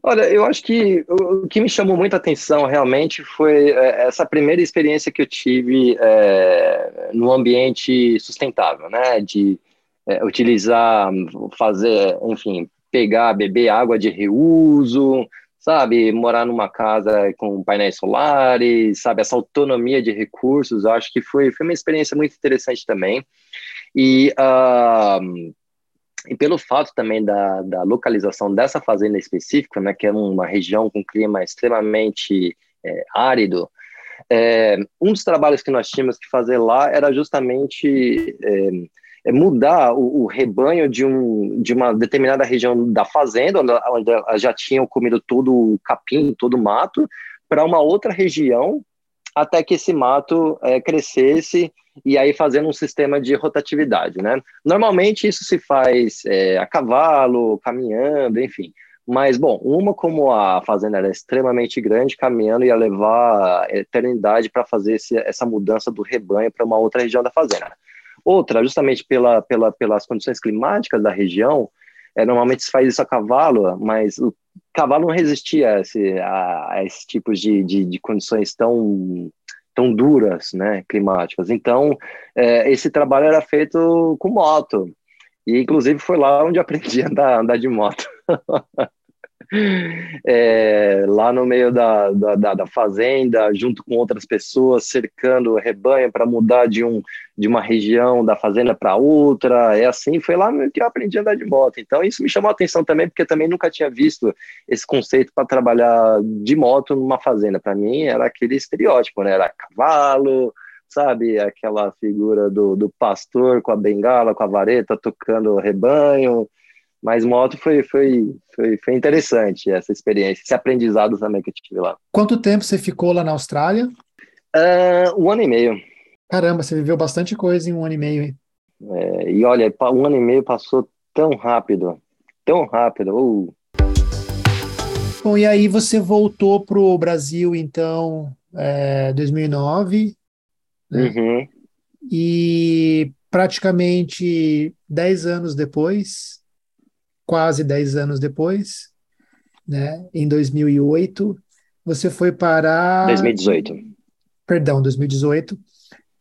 Olha, eu acho que o que me chamou muita atenção realmente foi é, essa primeira experiência que eu tive é, no ambiente sustentável, né? De é, utilizar, fazer, enfim, pegar, beber água de reuso, sabe? Morar numa casa com painéis solares, sabe? Essa autonomia de recursos, acho que foi, foi uma experiência muito interessante também. E. ah, e pelo fato também da, da localização dessa fazenda específica, né, que é uma região com clima extremamente é, árido, é, um dos trabalhos que nós tínhamos que fazer lá era justamente é mudar o, o, rebanho de, um, de uma determinada região da fazenda, onde, onde já tinham comido todo o capim, todo o mato, para uma outra região, até que esse mato é, crescesse e aí fazendo um sistema de rotatividade, né? Normalmente isso se faz é, a cavalo, caminhando, enfim. Mas, bom, uma como a fazenda era extremamente grande, caminhando ia levar eternidade para fazer esse, essa mudança do rebanho para uma outra região da fazenda. Outra, justamente pela, pela, pelas condições climáticas da região, é, normalmente se faz isso a cavalo, mas o cavalo não resistia a esse, a, a esse tipo de, de, de condições tão tão duras, né, climáticas. Então, é, esse trabalho era feito com moto. E, inclusive, foi lá onde aprendi a andar, andar de moto. é, lá no meio da, da, da, fazenda, junto com outras pessoas, cercando o rebanho para mudar de, um, de uma região da fazenda para outra. É assim, foi lá que eu aprendi a andar de moto. Então, isso me chamou a atenção também, porque eu também nunca tinha visto esse conceito para trabalhar de moto numa fazenda. Para mim, era aquele estereótipo, né? Era cavalo, sabe? Aquela figura do, do pastor com a bengala, com a vareta, tocando rebanho mas moto foi, foi, foi, foi interessante essa experiência, esse aprendizado também que eu tive lá. Quanto tempo você ficou lá na Austrália? Uh, um ano e meio. Caramba, você viveu bastante coisa em um ano e meio, hein? É, e olha, um ano e meio passou tão rápido, tão rápido. Uh. Bom, e aí você voltou para o Brasil, então, é, 2009, né? Uhum. E praticamente 10 anos depois, quase 10 anos depois, né, em 2008, você foi parar. 2018. Perdão, 2018.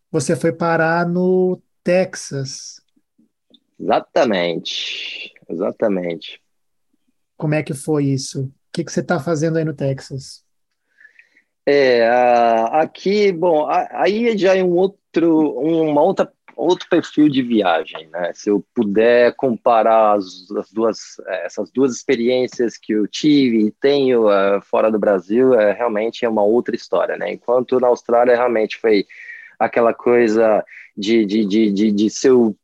Você foi parar no Texas. Exatamente, exatamente. Como é que foi isso? O que, que você está fazendo aí no Texas? É, aqui, bom, aí já é um outro, uma outra outro perfil de viagem, né? Se eu puder comparar as, as duas, eh, essas duas experiências que eu tive e tenho uh, fora do Brasil, é realmente é uma outra história, né? Enquanto na Austrália realmente foi aquela coisa de, de, de, de, de ser o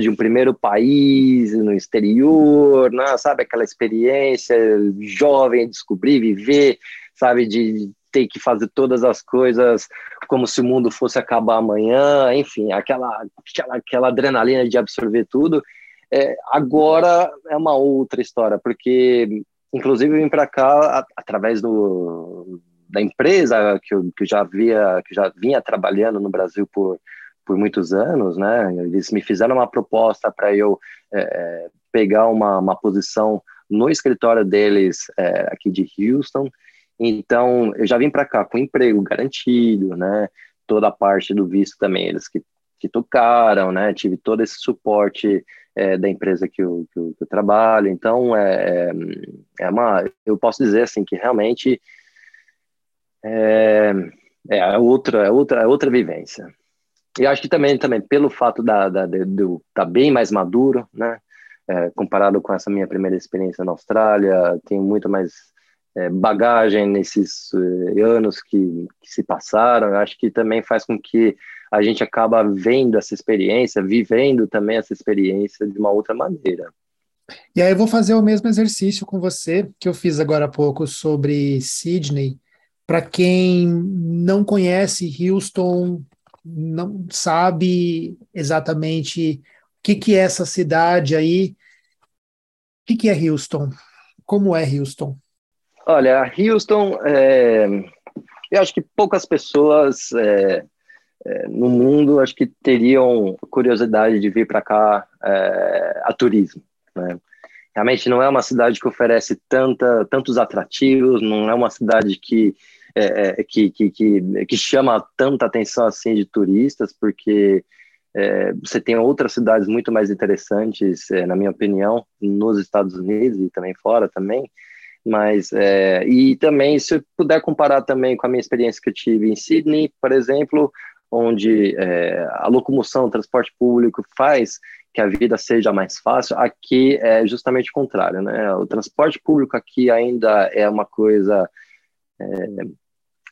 de um primeiro país no exterior, né? sabe aquela experiência jovem, descobrir, viver, sabe de ter que fazer todas as coisas como se o mundo fosse acabar amanhã, enfim, aquela, aquela, aquela adrenalina de absorver tudo. É, agora é uma outra história, porque, inclusive, eu vim para cá através do, da empresa que eu, que eu já via, que já vinha trabalhando no Brasil por, por muitos anos, né? Eles me fizeram uma proposta para eu é, é, pegar uma, uma posição no escritório deles é, aqui de Houston então, eu já vim para cá com emprego garantido, né? Toda a parte do visto também, eles que, que tocaram, né? Tive todo esse suporte é, da empresa que eu, que eu, que eu trabalho. Então, é, é, é uma, eu posso dizer assim que realmente é, é outra, é outra, é outra vivência. E acho que também, também pelo fato da, da, de, eu estar tá bem mais maduro, né? É, comparado com essa minha primeira experiência na Austrália, tenho muito mais bagagem nesses é, anos que, que, se passaram, eu acho que também faz com que a gente acaba vendo essa experiência, vivendo também essa experiência de uma outra maneira. E aí eu vou fazer o mesmo exercício com você que eu fiz agora há pouco sobre Sydney. Para quem não conhece Houston, não sabe exatamente o que, que é essa cidade aí. O que, que é Houston? Como é Houston? Olha, Houston, é, eu acho que poucas pessoas é, é, no mundo acho que teriam curiosidade de vir para cá é, a turismo. Né? Realmente não é uma cidade que oferece tanta, tantos atrativos, não é uma cidade que, é, é, que, que, que, que, chama tanta atenção assim de turistas, porque você tem outras cidades muito mais interessantes, na minha opinião, nos Estados Unidos e também fora também, mas, é, e também, se eu puder comparar também com a minha experiência que eu tive em Sydney, por exemplo, onde é, a locomoção, o transporte público faz que a vida seja mais fácil, aqui é justamente o contrário, né? O transporte público aqui ainda é uma coisa é,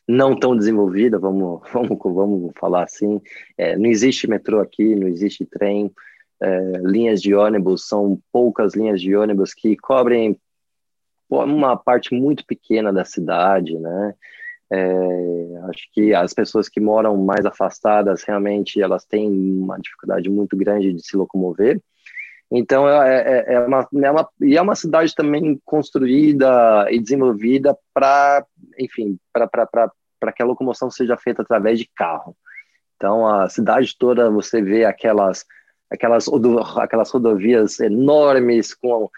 não tão desenvolvida, vamos, vamos, vamos falar assim. É, não existe metrô aqui, não existe trem, é, linhas de ônibus, são poucas linhas de ônibus que cobrem uma parte muito pequena da cidade, né? É, acho que as pessoas que moram mais afastadas realmente elas têm uma dificuldade muito grande de se locomover. Então é, é, é uma, é uma e é uma cidade também construída e desenvolvida para, enfim, para que a locomoção seja feita através de carro. Então a cidade toda você vê aquelas aquelas aquelas rodovias enormes com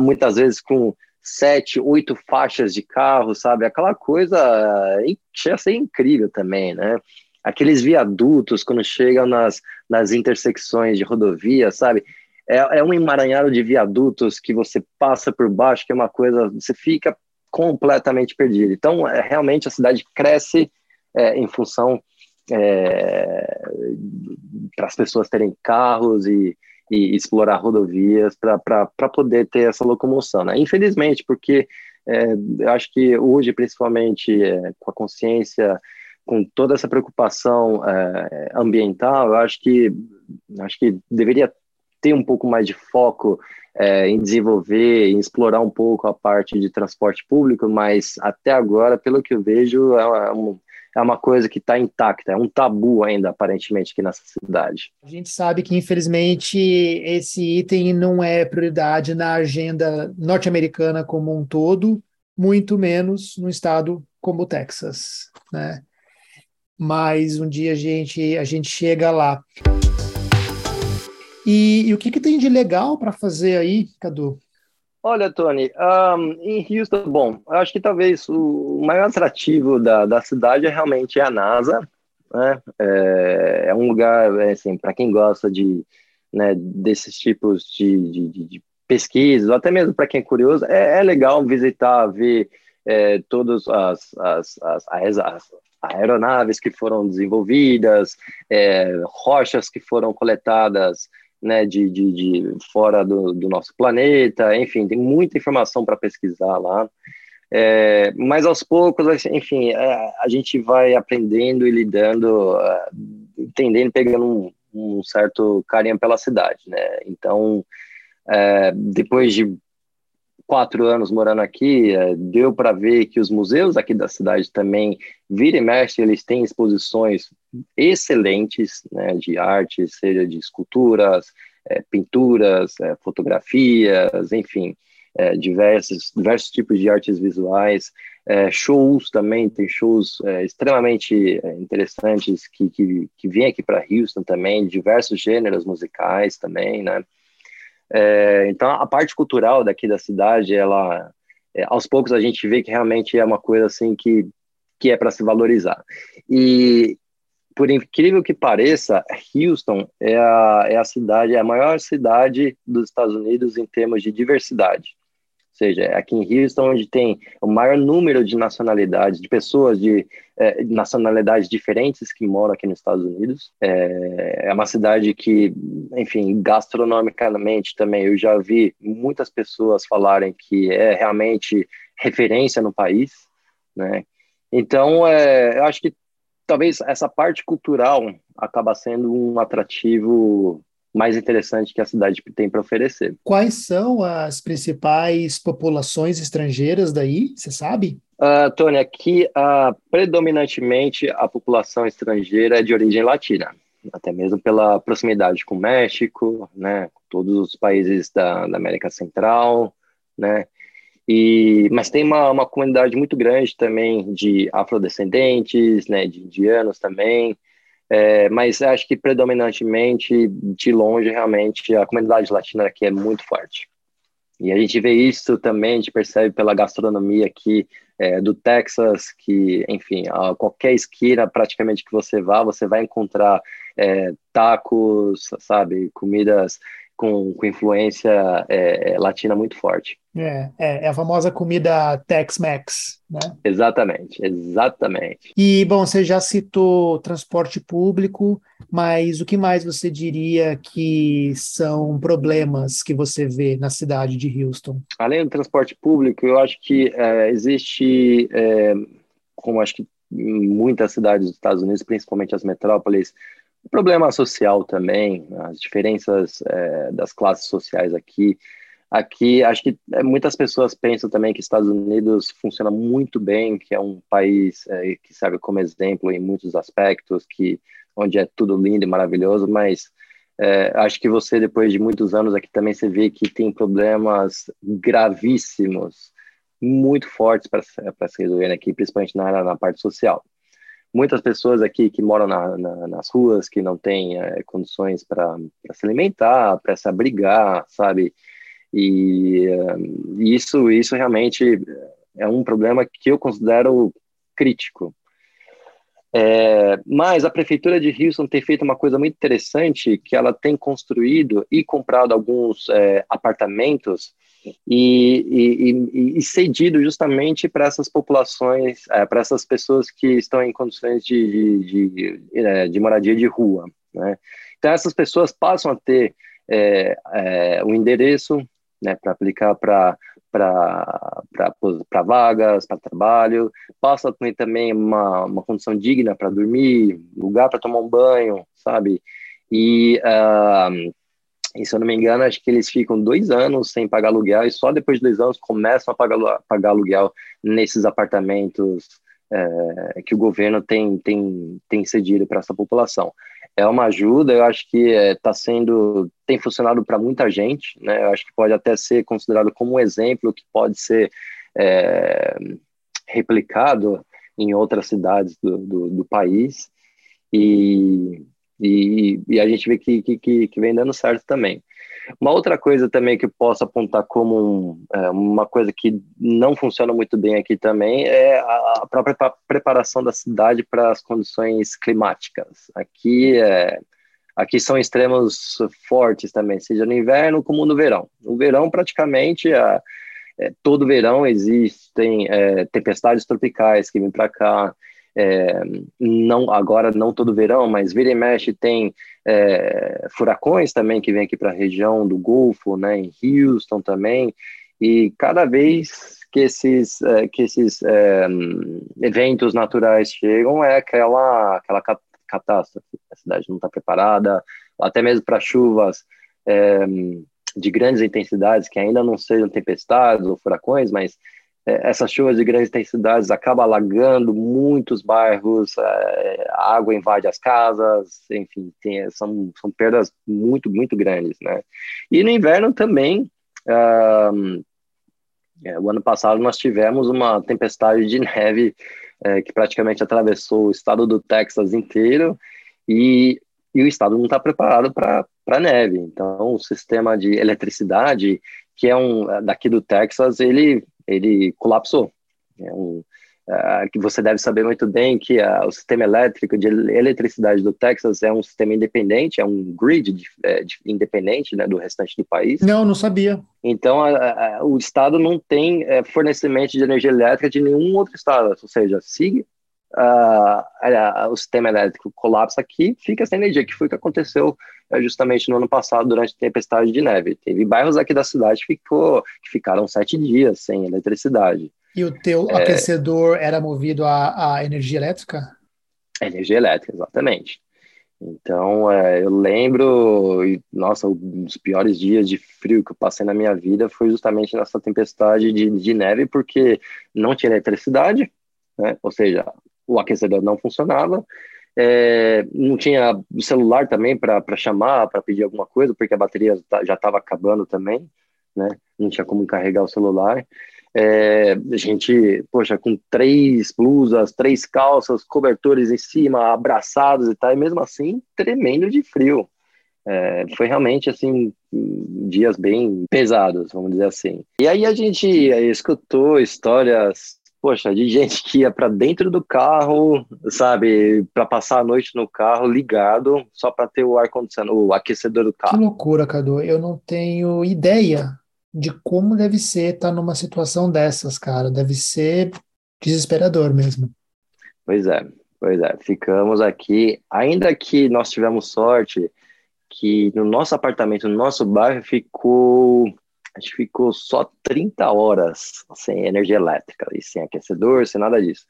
muitas vezes com sete, oito faixas de carro, sabe? Aquela coisa chega a ser incrível também, né? Aqueles viadutos, quando chegam nas, nas intersecções de rodovia, sabe? é, é um emaranhado de viadutos que você passa por baixo, que é uma coisa, você fica completamente perdido. Então, é, realmente a cidade cresce é, em função é, para as pessoas terem carros e, e explorar rodovias para poder ter essa locomoção. Né? Infelizmente, porque é, eu acho que hoje, principalmente é, com a consciência, com toda essa preocupação é, ambiental, eu acho que acho que deveria ter um pouco mais de foco é, em desenvolver, em explorar um pouco a parte de transporte público, mas até agora, pelo que eu vejo, é, um, é uma coisa que está intacta, é um tabu ainda, aparentemente, aqui nessa cidade. A gente sabe que, infelizmente, esse item não é prioridade na agenda norte-americana como um todo, muito menos no estado como o Texas, né? Mas um dia a gente, a gente chega lá. E, e o que, que tem de legal para fazer aí, Cadu? Olha, Tony, um, em Houston, bom, acho que talvez o maior atrativo da, da cidade é realmente a NASA, né? É, é um lugar, é, assim, para quem gosta de, né, desses tipos de, de, de pesquisas, até mesmo para quem é curioso, é, é, legal visitar, ver é, todas as, as, as, as, aeronaves que foram desenvolvidas, é, rochas que foram coletadas né, de, de, de fora do, do, nosso planeta, enfim, tem muita informação para pesquisar lá. É, mas aos poucos, enfim, é, a gente vai aprendendo e lidando, uh, entendendo, pegando um, um, certo carinho pela cidade, né? Então, é, depois de quatro anos morando aqui, é, deu para ver que os museus aqui da cidade também, vira e mexe, eles têm exposições excelentes né, de arte, seja de esculturas, é, pinturas, é, fotografias, enfim, é, diversos, diversos tipos de artes visuais, é, shows também, tem shows é, extremamente interessantes que, que, que vêm aqui para Houston também, diversos gêneros musicais também, né? Então, a parte cultural daqui da cidade, ela, aos poucos a gente vê que realmente é uma coisa assim que que é para se valorizar. E, por incrível que pareça, Houston é a, é a cidade, é a maior cidade dos Estados Unidos em termos de diversidade. Seja, aqui em Houston, onde tem o maior número de nacionalidades, de pessoas de é, nacionalidades diferentes que moram aqui nos Estados Unidos. É, é uma cidade que, enfim, gastronomicamente também, eu já vi muitas pessoas falarem que é realmente referência no país, né? Então, é, eu acho que talvez essa parte cultural acaba sendo um atrativo mais interessante que a cidade tem para oferecer. Quais são as principais populações estrangeiras daí? Você sabe? Uh, Tony, aqui uh, predominantemente a população estrangeira é de origem latina, até mesmo pela proximidade com o México, né, com todos os países da, da América Central, né, e, mas tem uma, uma comunidade muito grande também de afrodescendentes, né, de indianos também, é, mas acho que predominantemente, de longe, realmente, a comunidade latina aqui é muito forte. E a gente vê isso também, a gente percebe pela gastronomia aqui é, do Texas, que, enfim, a qualquer esquina praticamente que você vá, você vai encontrar é, tacos, sabe, comidas com, com influência é, é, latina muito forte. É, é, é a famosa comida Tex-Mex, né? Exatamente, exatamente. E, bom, você já citou transporte público, mas o que mais você diria que são problemas que você vê na cidade de Houston? Além do transporte público, eu acho que é, existe, é, como acho que muitas cidades dos Estados Unidos, principalmente as metrópoles, o problema social também, as diferenças é, das classes sociais aqui. Aqui, acho que é, muitas pessoas pensam também que Estados Unidos funciona muito bem, que é um país é, que serve como exemplo em muitos aspectos, que onde é tudo lindo e maravilhoso, mas é, acho que você, depois de muitos anos aqui, também você vê que tem problemas gravíssimos, muito fortes para se resolver aqui, principalmente na, na parte social muitas pessoas aqui que moram na, na, nas ruas, que não têm é, condições para se alimentar, para se abrigar, sabe? E uh, isso, isso realmente é um problema que eu considero crítico. É, mas a prefeitura de Houston tem feito uma coisa muito interessante, que ela tem construído e comprado alguns é, apartamentos e, e, e, cedido justamente para essas populações, é, para essas pessoas que estão em condições de, de, de, é, de moradia de rua. Né? Então, essas pessoas passam a ter é, é, um endereço né, para aplicar para para vagas, para trabalho, passa também, também uma, uma condição digna para dormir, lugar para tomar um banho, sabe? E, uh, e, se eu não me engano, acho que eles ficam dois anos sem pagar aluguel e só depois de dois anos começam a pagar, pagar aluguel nesses apartamentos é, que o governo tem, tem, tem cedido para essa população é uma ajuda, eu acho que está é, sendo, tem funcionado para muita gente, né? Eu acho que pode até ser considerado como um exemplo que pode ser é, replicado em outras cidades do, do, do país e, e, e, a gente vê que, que, que vem dando certo também. Uma outra coisa também que posso apontar como um, é, uma coisa que não funciona muito bem aqui também é a própria preparação da cidade para as condições climáticas. Aqui é, aqui são extremos fortes também, seja no inverno como no verão. No verão praticamente é, é todo verão existem é, tempestades tropicais que vêm para cá. É, não agora não todo verão, mas vira e mexe tem é, furacões também que vem aqui para a região do Golfo, né, em Houston também, e cada vez que esses é, que esses é, eventos naturais chegam é aquela aquela catástrofe, a cidade não está preparada, até mesmo para chuvas é, de grandes intensidades que ainda não sejam tempestades ou furacões, mas essas chuvas de grandes intensidades acabam alagando muitos bairros, é, a água invade as casas, enfim, tem, são, são perdas muito, muito grandes, né? E no inverno também, um, é, o ano passado nós tivemos uma tempestade de neve é, que praticamente atravessou o estado do Texas inteiro e, e o estado não está preparado para neve. Então, o sistema de eletricidade, que é um daqui do Texas, ele ele colapsou. É um, uh, que você deve saber muito bem que uh, o sistema elétrico de eletricidade do Texas é um sistema independente, é um grid de, é, de, independente né, do restante do país. Não, não sabia. Então, uh, o estado não tem é, fornecimento de energia elétrica de nenhum outro estado, ou seja, se uh, o sistema elétrico colapsa aqui, fica sem energia, que foi o que aconteceu uh, justamente no ano passado, durante a tempestade de neve. Teve bairros aqui da cidade que, ficou, que ficaram sete dias sem eletricidade. E o teu é, aquecedor era movido a, a energia elétrica? Energia elétrica, exatamente. Então, é, eu lembro, nossa, um dos piores dias de frio que eu passei na minha vida foi justamente nessa tempestade de, de neve, porque não tinha eletricidade, né? ou seja, o aquecedor não funcionava, é, não tinha celular também para chamar, para pedir alguma coisa, porque a bateria já estava acabando também, né? Não tinha como carregar o celular. É, a gente, poxa, com três blusas, três calças, cobertores em cima, abraçados e tal, e mesmo assim, tremendo de frio. É, foi realmente, assim, dias bem pesados, vamos dizer assim. E aí a gente escutou histórias poxa, de gente que ia para dentro do carro, sabe, para passar a noite no carro ligado, só para ter o ar condicionado, o aquecedor do carro. Que loucura, Cadu. Eu não tenho ideia de como deve ser estar tá numa situação dessas, cara. Deve ser desesperador mesmo. Pois é, pois é. Ficamos aqui, ainda que nós tivemos sorte que no nosso apartamento, no nosso bairro, ficou a gente ficou só 30 horas sem energia elétrica e sem aquecedor, sem nada disso.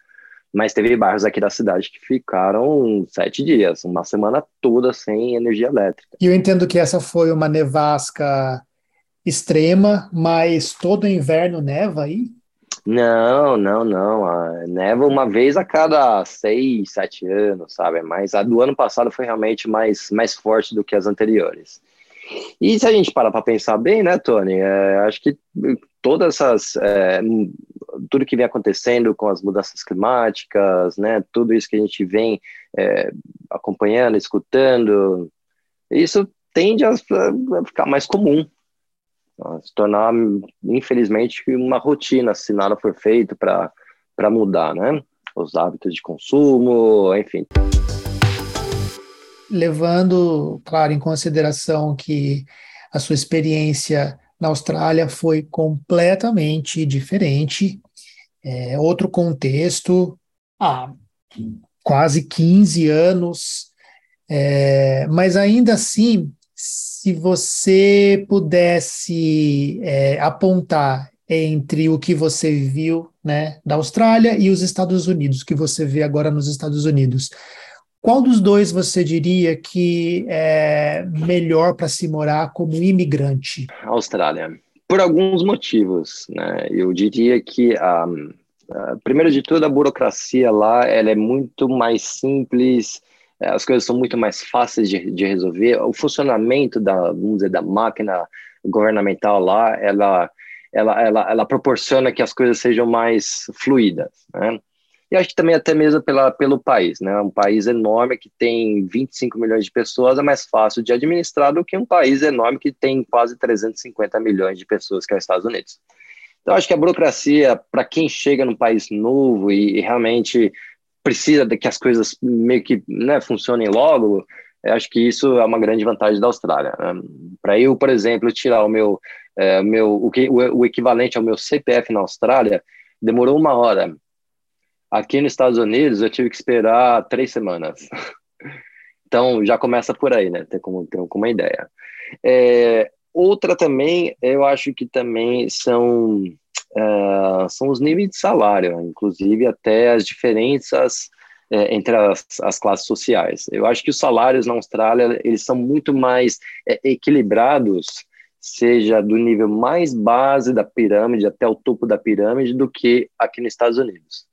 Mas teve bairros aqui da cidade que ficaram sete dias, uma semana toda sem energia elétrica. E eu entendo que essa foi uma nevasca extrema, mas todo inverno neva aí? Não, não, não. A neva uma vez a cada seis, sete anos, sabe? Mas a do ano passado foi realmente mais, mais forte do que as anteriores. E se a gente parar para pensar bem, né, Tony, é, acho que todas essas, é, tudo que vem acontecendo com as mudanças climáticas, né, tudo isso que a gente vem é, acompanhando, escutando, isso tende a, a ficar mais comum, a se tornar, infelizmente, uma rotina se nada for feito para mudar, né? os hábitos de consumo, enfim. Levando, claro, em consideração que a sua experiência na Austrália foi completamente diferente, é, outro contexto, há quase 15 anos, é, mas ainda assim, se você pudesse é, apontar entre o que você viu né, da Austrália e os Estados Unidos, que você vê agora nos Estados Unidos, qual dos dois você diria que é melhor para se morar como imigrante? Austrália. Por alguns motivos, né? Eu diria que, um, uh, primeiro de tudo, a burocracia lá ela é muito mais simples, eh, as coisas são muito mais fáceis de, de resolver. O funcionamento da, vamos dizer, da máquina governamental lá, ela, ela, ela, ela proporciona que as coisas sejam mais fluídas, né? Acho que também até mesmo pela, pelo país, né? Um país enorme que tem 25 milhões de pessoas é mais fácil de administrar do que um país enorme que tem quase 350 milhões de pessoas, que é os Estados Unidos. Então, acho que a burocracia, para quem chega num país novo e, e, realmente precisa de que as coisas meio que né, funcionem logo, acho que isso é uma grande vantagem da Austrália. Para eu, por exemplo, tirar o meu, é, meu o, que, o, o equivalente ao meu CPF na Austrália, demorou uma hora Aqui nos Estados Unidos eu tive que esperar três semanas. Então já começa por aí, né? Tem como, uma ideia. É, outra também, eu acho que também são, uh, são os níveis de salário, inclusive até as diferenças é, entre as, as, classes sociais. Eu acho que os salários na Austrália eles são muito mais é, equilibrados, seja do nível mais base da pirâmide até o topo da pirâmide, do que aqui nos Estados Unidos.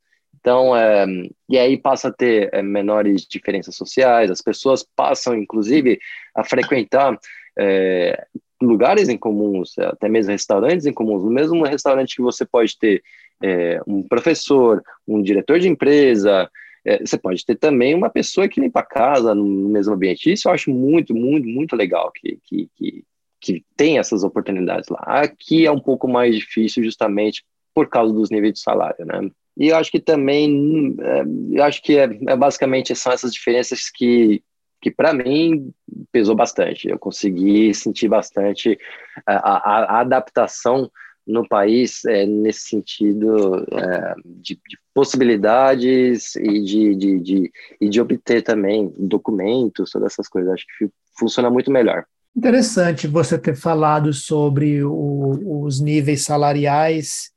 Então, é, e aí passa a ter é, menores diferenças sociais, as pessoas passam, inclusive, a frequentar é, lugares em comuns, até mesmo restaurantes em comuns. No mesmo restaurante que você pode ter é, um professor, um diretor de empresa, é, você pode ter também uma pessoa que limpa a casa no mesmo ambiente. Isso eu acho muito, muito, muito legal que, que, que, que tem essas oportunidades lá. Aqui é um pouco mais difícil justamente por causa dos níveis de salário, né? E eu acho que também, é, eu acho que é, é, basicamente são essas diferenças que, que para mim pesou bastante. Eu consegui sentir bastante a, a, a adaptação no país é, nesse sentido é, de, de, possibilidades e de, de, de, e de obter também documentos, todas essas coisas. Acho que funciona muito melhor. Interessante você ter falado sobre o, os níveis salariais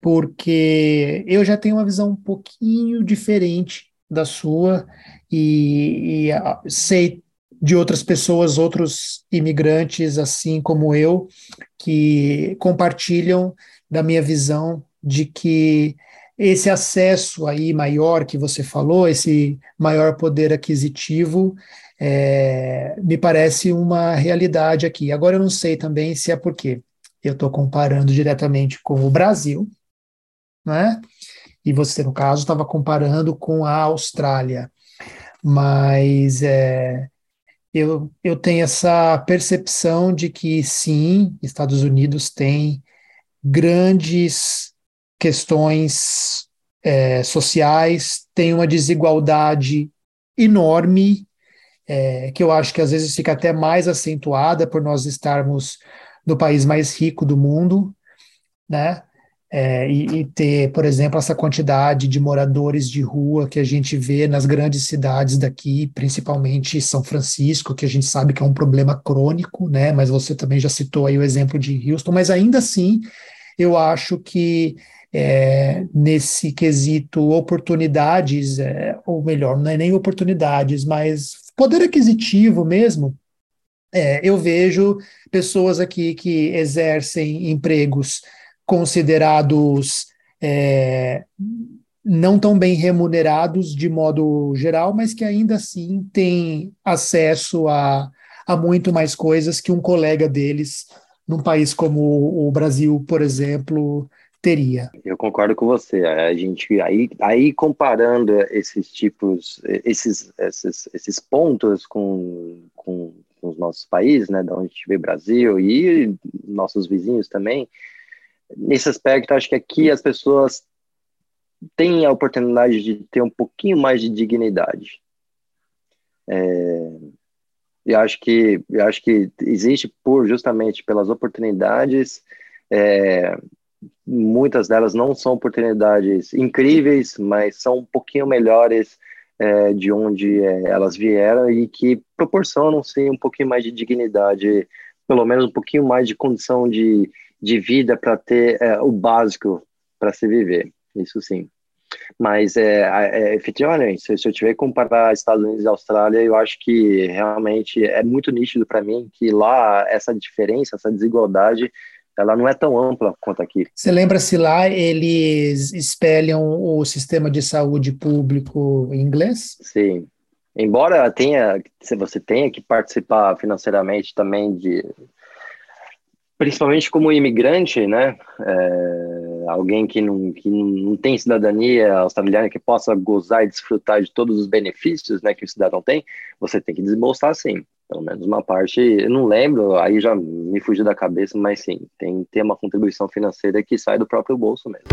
porque eu já tenho uma visão um pouquinho diferente da sua e, e ah, sei de outras pessoas, outros imigrantes assim como eu, que compartilham da minha visão de que esse acesso aí maior que você falou, esse maior poder aquisitivo, é, me parece uma realidade aqui. Agora eu não sei também se é porque eu estou comparando diretamente com o Brasil, né? E você, no caso, estava comparando com a Austrália. Mas é, eu, eu tenho essa percepção de que, sim, Estados Unidos tem grandes questões é, sociais, tem uma desigualdade enorme, é, que eu acho que às vezes fica até mais acentuada por nós estarmos no país mais rico do mundo, né? É, e, e, ter, por exemplo, essa quantidade de moradores de rua que a gente vê nas grandes cidades daqui, principalmente São Francisco, que a gente sabe que é um problema crônico, né? Mas você também já citou aí o exemplo de Houston, mas ainda assim, eu acho que é, nesse quesito oportunidades, é, ou melhor, não é nem oportunidades, mas poder aquisitivo mesmo, é, eu vejo pessoas aqui que exercem empregos considerados é, não tão bem remunerados de modo geral, mas que ainda assim têm acesso a, a muito mais coisas que um colega deles num país como o Brasil, por exemplo, teria. Eu concordo com você. A gente aí, aí comparando esses tipos, esses, esses, esses pontos com, com, com os nossos países, né, da onde a gente vê Brasil e nossos vizinhos também, nesse aspecto, acho que aqui as pessoas tem a oportunidade de ter um pouquinho mais de dignidade. É, eu acho que eu acho que existe por justamente pelas oportunidades é, muitas delas não são oportunidades incríveis mas são um pouquinho melhores é, de onde é, elas vieram e que proporcionam sim um pouquinho mais de dignidade pelo menos um pouquinho mais de condição de, de vida para ter é, o básico para se viver isso sim mas, é, é, efetivamente, se, se eu tiver que comparar Estados Unidos e Austrália, eu acho que realmente é muito nítido para mim que lá essa diferença, essa desigualdade, ela não é tão ampla quanto aqui. Você lembra se lá eles espelham o sistema de saúde público em inglês? Sim. Embora tenha, se você tenha que participar financeiramente também de principalmente como imigrante, né? É, alguém que não, que não tem cidadania australiana, que possa gozar e desfrutar de todos os benefícios né, que o cidadão tem, você tem que desembolsar sim. Pelo menos uma parte, eu não lembro, aí já me fugiu da cabeça, mas sim, tem que ter uma contribuição financeira que sai do próprio bolso mesmo.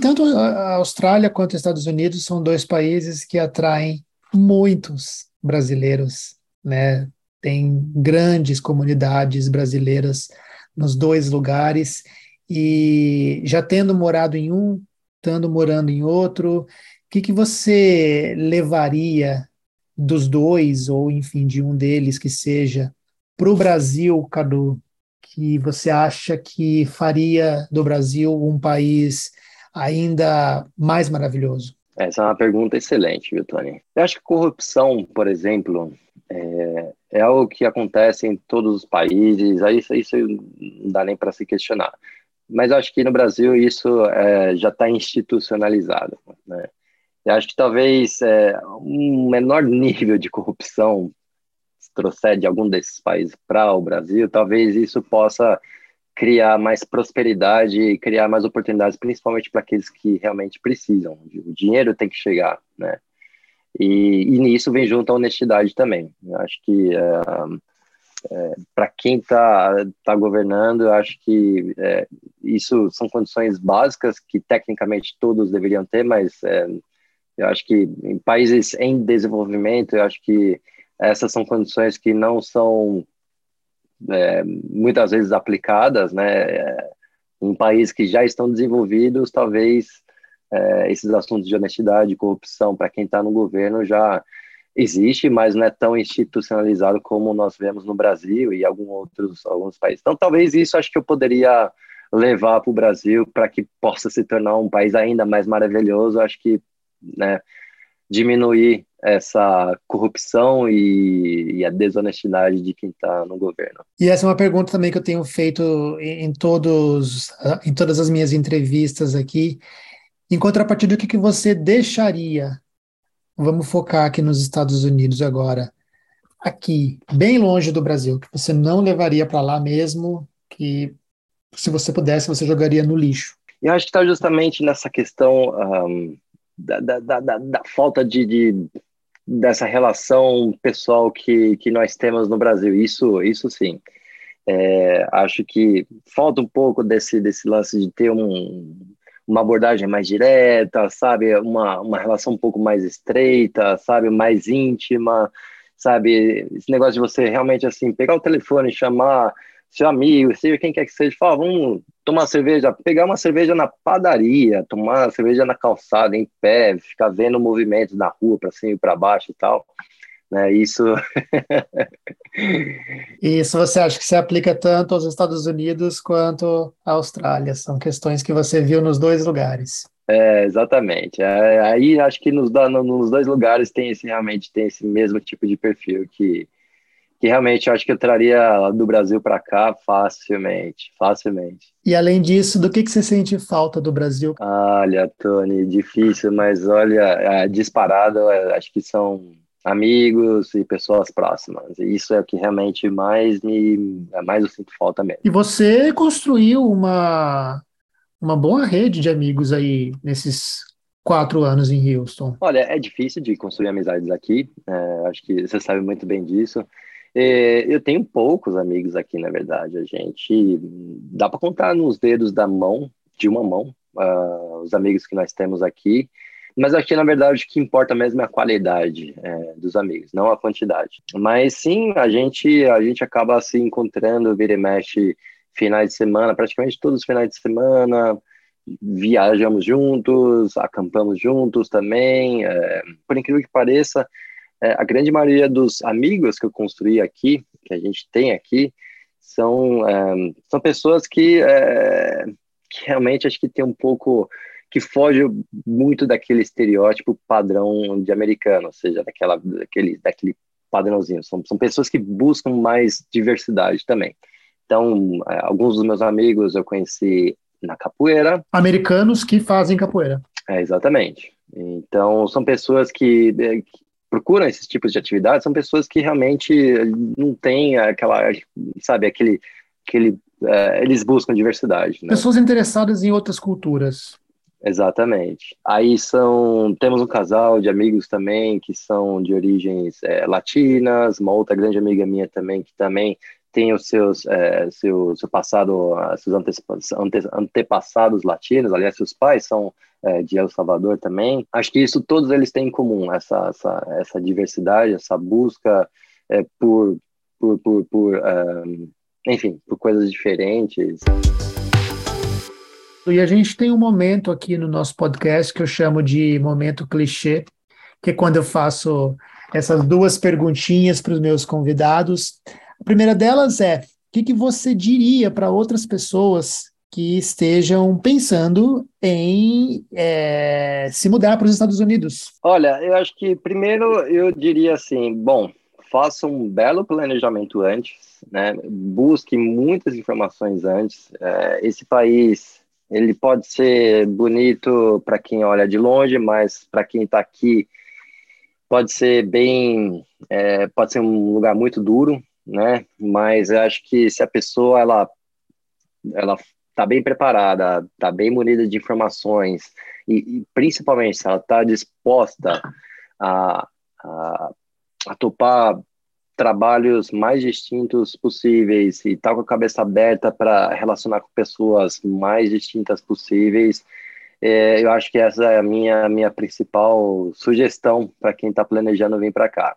Tanto a Austrália quanto os Estados Unidos são dois países que atraem muitos brasileiros, né? Tem grandes comunidades brasileiras nos dois lugares e já tendo morado em um, estando morando em outro, o que, que você levaria dos dois, ou enfim, de um deles que seja, para o Brasil, Cadu, que você acha que faria do Brasil um país ainda mais maravilhoso? Essa é uma pergunta excelente, viu, Tony? Eu acho que corrupção, por exemplo, é, é algo que acontece em todos os países, aí isso, isso não dá nem para se questionar. Mas acho que no Brasil isso é, já está institucionalizado. Né? Eu acho que talvez é, um menor nível de corrupção se trouxer de algum desses países para o Brasil, talvez isso possa criar mais prosperidade e criar mais oportunidades, principalmente para aqueles que realmente precisam. O dinheiro tem que chegar, né? E, e nisso vem junto a honestidade também. Eu acho que é, é, para quem está tá governando, eu acho que é, isso são condições básicas que tecnicamente todos deveriam ter, mas é, eu acho que em países em desenvolvimento, eu acho que essas são condições que não são é, muitas vezes aplicadas, né? Em países que já estão desenvolvidos, talvez é, esses assuntos de honestidade, corrupção, para quem está no governo já existe, mas não é tão institucionalizado como nós vemos no Brasil e alguns outros alguns países. Então, talvez isso acho que eu poderia levar para o Brasil para que possa se tornar um país ainda mais maravilhoso. Acho que né, diminuir essa corrupção e, e, a desonestidade de quem está no governo. E essa é uma pergunta também que eu tenho feito em, todos, em todas as minhas entrevistas aqui. Em contrapartida, o que, que você deixaria? Vamos focar aqui nos Estados Unidos agora. Aqui, bem longe do Brasil, que você não levaria para lá mesmo, que se você pudesse, você jogaria no lixo. Eu acho que está justamente nessa questão um, da, da, da, da, falta de, de dessa relação pessoal que, que nós temos no Brasil. Isso, isso sim. É, acho que falta um pouco desse, desse lance de ter um, uma abordagem mais direta, sabe? Uma, uma relação um pouco mais estreita, sabe? Mais íntima, sabe? Esse negócio de você realmente, assim, pegar o telefone chamar seu amigo, seja quem quer que seja, falar, vamos tomar cerveja, pegar uma cerveja na padaria, tomar cerveja na calçada, em pé, ficar vendo movimentos na rua para cima e para baixo e tal. Né, isso. isso você acha que se aplica tanto aos Estados Unidos quanto à Austrália? São questões que você viu nos dois lugares. É, exatamente. É, aí acho que nos, nos dois lugares tem esse, realmente tem esse mesmo tipo de perfil que, que realmente eu acho que eu traria do Brasil para cá facilmente, facilmente. E além disso, do que, que você sente falta do Brasil? Olha, Tony, difícil, mas olha, disparado, acho que são amigos e pessoas próximas. E isso é o que realmente mais me, é mais eu sinto falta mesmo. E você construiu uma uma boa rede de amigos aí nesses quatro anos em Houston? Olha, é difícil de construir amizades aqui. É, acho que você sabe muito bem disso. É, eu tenho poucos amigos aqui, na verdade. A gente dá para contar nos dedos da mão, de uma mão, uh, os amigos que nós temos aqui, mas que na verdade o que importa mesmo é a qualidade é, dos amigos, não a quantidade. Mas sim, a gente a gente acaba se encontrando, vira e mexe finais de semana, praticamente todos os finais de semana, viajamos juntos, acampamos juntos também. É, por incrível que pareça, é, a grande maioria dos amigos que eu construí aqui, que a gente tem aqui, são, é, são pessoas que, é, que realmente acho que tem um pouco que foge muito daquele estereótipo padrão de americano, ou seja, daquela, daquele, daquele padrãozinho. São, são pessoas que buscam mais diversidade também. Então, é, alguns dos meus amigos eu conheci na capoeira. Americanos que fazem capoeira. É, exatamente. Então, são pessoas que, é, que procuram esses tipos de atividades, são pessoas que realmente não têm aquela, sabe, aquele, aquele é, eles buscam diversidade. Né? Pessoas interessadas em outras culturas. Exatamente. Aí são temos um casal de amigos também que são de origens é, latinas, uma outra grande amiga minha também que também tem os seus é, seu, seu passado, seus ante, antepassados latinos, aliás, seus pais são é, de El Salvador também. Acho que isso todos eles têm em comum, essa, essa, essa diversidade, essa busca por, por, por, por um, enfim, por coisas diferentes. E a gente tem um momento aqui no nosso podcast que eu chamo de momento clichê, que é quando eu faço essas duas perguntinhas para os meus convidados. A primeira delas é: o que, que você diria para outras pessoas que estejam pensando em é, se mudar para os Estados Unidos? Olha, eu acho que primeiro eu diria assim: bom, faça um belo planejamento antes, né? Busque muitas informações antes. É, esse país ele pode ser bonito para quem olha de longe, mas para quem está aqui pode ser bem, é, pode ser um lugar muito duro, né? Mas eu acho que se a pessoa ela ela está bem preparada, está bem munida de informações e, e principalmente se ela está disposta a, a, a topar trabalhos mais distintos possíveis e estar tá com a cabeça aberta para relacionar com pessoas mais distintas possíveis. É, eu acho que essa é a minha, minha principal sugestão para quem está planejando vir para cá.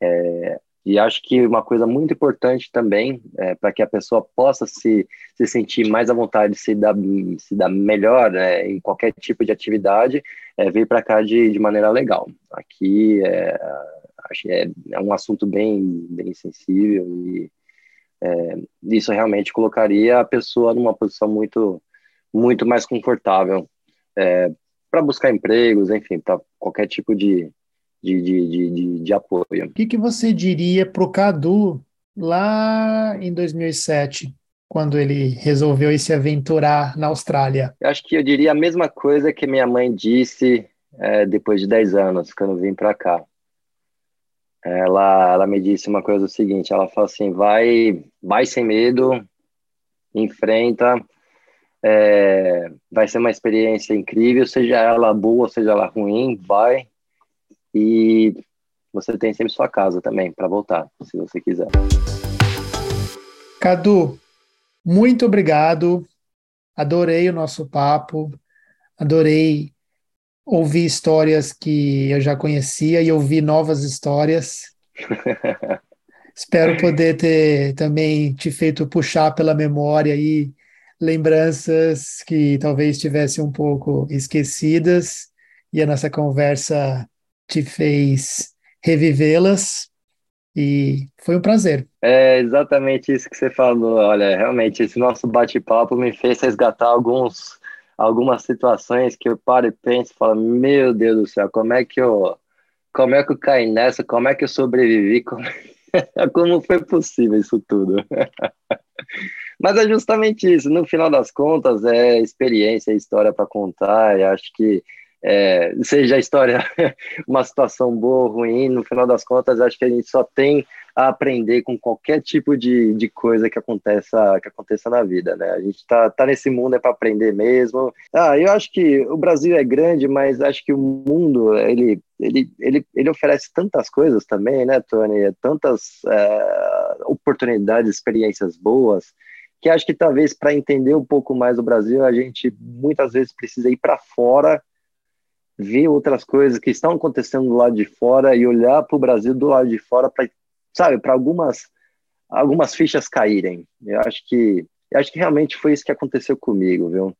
É, e acho que uma coisa muito importante também, é, para que a pessoa possa se, se sentir mais à vontade, se dar, se dar melhor né, em qualquer tipo de atividade, é vir para cá de, de maneira legal. Aqui é, acho que é, é um assunto bem, bem sensível e é, isso realmente colocaria a pessoa numa posição muito, muito mais confortável é, para buscar empregos, enfim, para qualquer tipo de, de, de, de, de apoio. O que, que você diria para o Cadu lá em 2007? quando ele resolveu se aventurar na Austrália? Acho que eu diria a mesma coisa que minha mãe disse é, depois de 10 anos, quando vim para cá ela, ela me disse uma coisa seguinte, ela falou assim, vai, vai sem medo, enfrenta, é, vai ser uma experiência incrível, seja ela boa, seja ela ruim, vai, e você tem sempre sua casa também para voltar, se você quiser. Cadu, muito obrigado, adorei o nosso papo, adorei ouvi histórias que eu já conhecia e ouvi novas histórias. Espero poder ter também te feito puxar pela memória aí lembranças que talvez tivessem um pouco esquecidas e a nossa conversa te fez revivê-las e foi um prazer. É exatamente isso que você falou. Olha, realmente esse nosso bate-papo me fez resgatar alguns algumas situações que eu paro e penso e falo, meu Deus do céu, como é que eu, como é que eu caí nessa, como é que eu sobrevivi, como, como foi possível isso tudo? Mas é justamente isso, no final das contas, é experiência, é história para contar, e acho que é, seja a história uma situação boa ou ruim, no final das contas, acho que a gente só tem a aprender com qualquer tipo de, de coisa que aconteça, que aconteça na vida, né? A gente tá, tá nesse mundo é para aprender mesmo. Ah, eu acho que o Brasil é grande, mas acho que o mundo, ele, ele, ele, ele oferece tantas coisas também, né, Tony? Tantas é, oportunidades, experiências boas, que acho que talvez para entender um pouco mais o Brasil, a gente muitas vezes precisa ir para fora, ver outras coisas que estão acontecendo do lado de fora e olhar para o Brasil do lado de fora para, sabe, para algumas algumas fichas caírem. Eu acho que eu acho que realmente foi isso que aconteceu comigo, viu?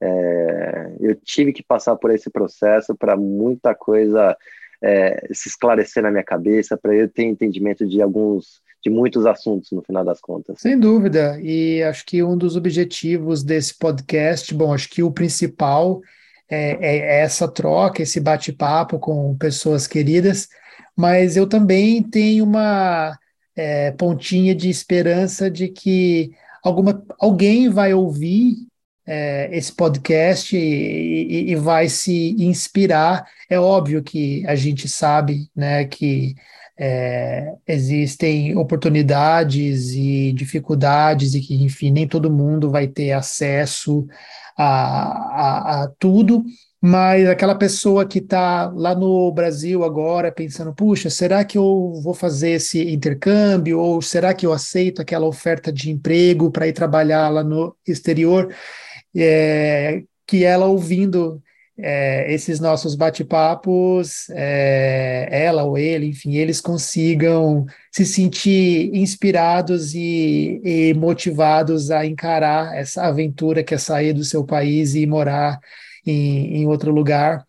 É, eu tive que passar por esse processo para muita coisa é, se esclarecer na minha cabeça, para eu ter entendimento de alguns, de muitos assuntos no final das contas. Sem dúvida, e acho que um dos objetivos desse podcast, bom, acho que o principal é, é essa troca, esse bate-papo com pessoas queridas, mas eu também tenho uma é, pontinha de esperança de que alguma, alguém vai ouvir é, esse podcast e, e, e, vai se inspirar. É óbvio que a gente sabe né, que é, existem oportunidades e dificuldades e que, enfim, nem todo mundo vai ter acesso a, a, a tudo, mas aquela pessoa que está lá no Brasil agora pensando, puxa, será que eu vou fazer esse intercâmbio? Ou será que eu aceito aquela oferta de emprego para ir trabalhar lá no exterior? É, que ela ouvindo é, esses nossos bate-papos, é, ela ou ele, enfim, eles consigam se sentir inspirados e, e motivados a encarar essa aventura que é sair do seu país e morar em, em outro lugar,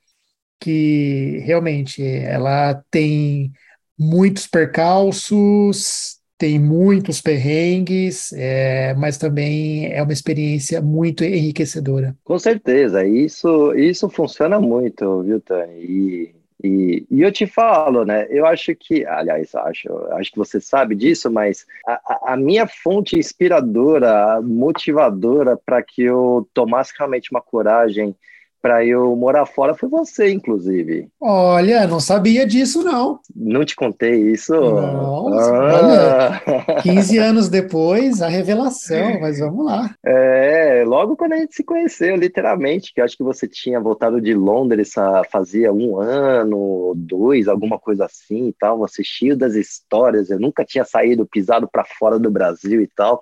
que realmente ela tem muitos percalços, tem muitos perrengues, é, mas também é uma experiência muito enriquecedora. Com certeza, isso, isso funciona muito, viu, Tani? E, e, e, eu te falo, né? Eu acho que, aliás, acho, acho que você sabe disso, mas a, a minha fonte inspiradora, motivadora para que eu tomasse realmente uma coragem para eu morar fora foi você, inclusive. Olha, não sabia disso, não. Não te contei isso? Não, ah. olha, 15 anos depois, a revelação, mas vamos lá. É, logo quando a gente se conheceu, literalmente, que acho que você tinha voltado de Londres fazia um ano, dois, alguma coisa assim e tal, você cheio das histórias, eu nunca tinha saído, pisado para fora do Brasil e tal.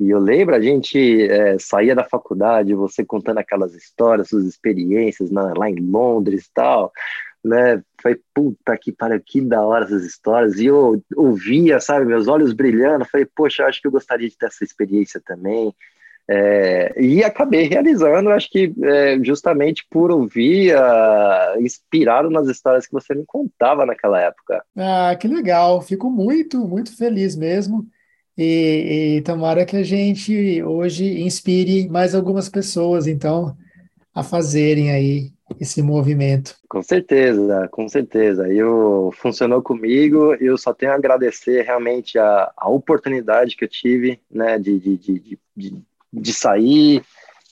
E eu lembro, a gente é, saía da faculdade, você contando aquelas histórias, suas experiências na, lá em Londres e tal, né? Foi puta que pariu, que da hora essas histórias. E eu ouvia, sabe, meus olhos brilhando. Falei, poxa, acho que eu gostaria de ter essa experiência também. É, e acabei realizando, acho que é, justamente por ouvir, uh, inspirado nas histórias que você me contava naquela época. Ah, que legal, fico muito, muito feliz mesmo. E, e tomara que a gente hoje inspire mais algumas pessoas, então, a fazerem aí esse movimento. Com certeza, com certeza. Eu funcionou comigo. Eu só tenho a agradecer realmente a, a oportunidade que eu tive, né, de, de, de, de, de sair,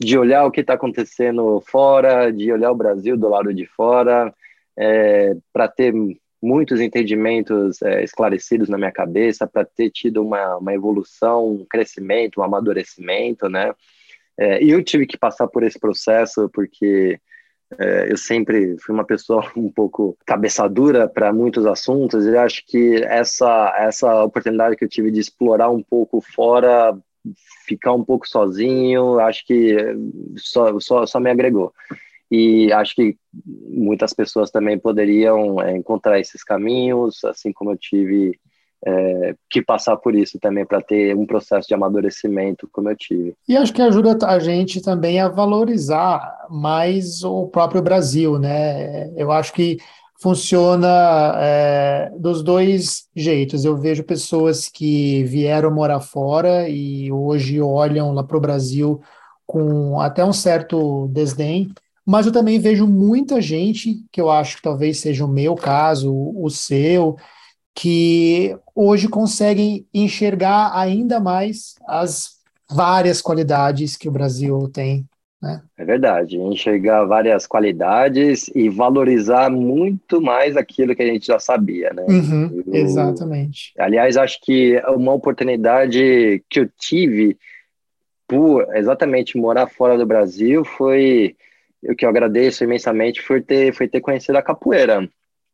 de olhar o que está acontecendo fora, de olhar o Brasil do lado de fora, é, para ter muitos entendimentos é, esclarecidos na minha cabeça para ter tido uma, uma evolução, um crescimento, um amadurecimento, né? É, e eu tive que passar por esse processo porque é, eu sempre fui uma pessoa um pouco cabeça dura para muitos assuntos e acho que essa essa oportunidade que eu tive de explorar um pouco fora, ficar um pouco sozinho, acho que só, só, só me agregou. E acho que muitas pessoas também poderiam é, encontrar esses caminhos, assim como eu tive é, que passar por isso também para ter um processo de amadurecimento como eu tive. E acho que ajuda a gente também a valorizar mais o próprio Brasil, né? Eu acho que funciona é, dos dois jeitos. Eu vejo pessoas que vieram morar fora e hoje olham lá para o Brasil com até um certo desdém mas eu também vejo muita gente, que eu acho que talvez seja o meu caso, o seu, que hoje conseguem enxergar ainda mais as várias qualidades que o Brasil tem. Né? É verdade, enxergar várias qualidades e valorizar muito mais aquilo que a gente já sabia, né? Uhum, eu, exatamente. Aliás, acho que uma oportunidade que eu tive por exatamente morar fora do Brasil foi o que eu agradeço imensamente foi ter, foi ter conhecido a capoeira.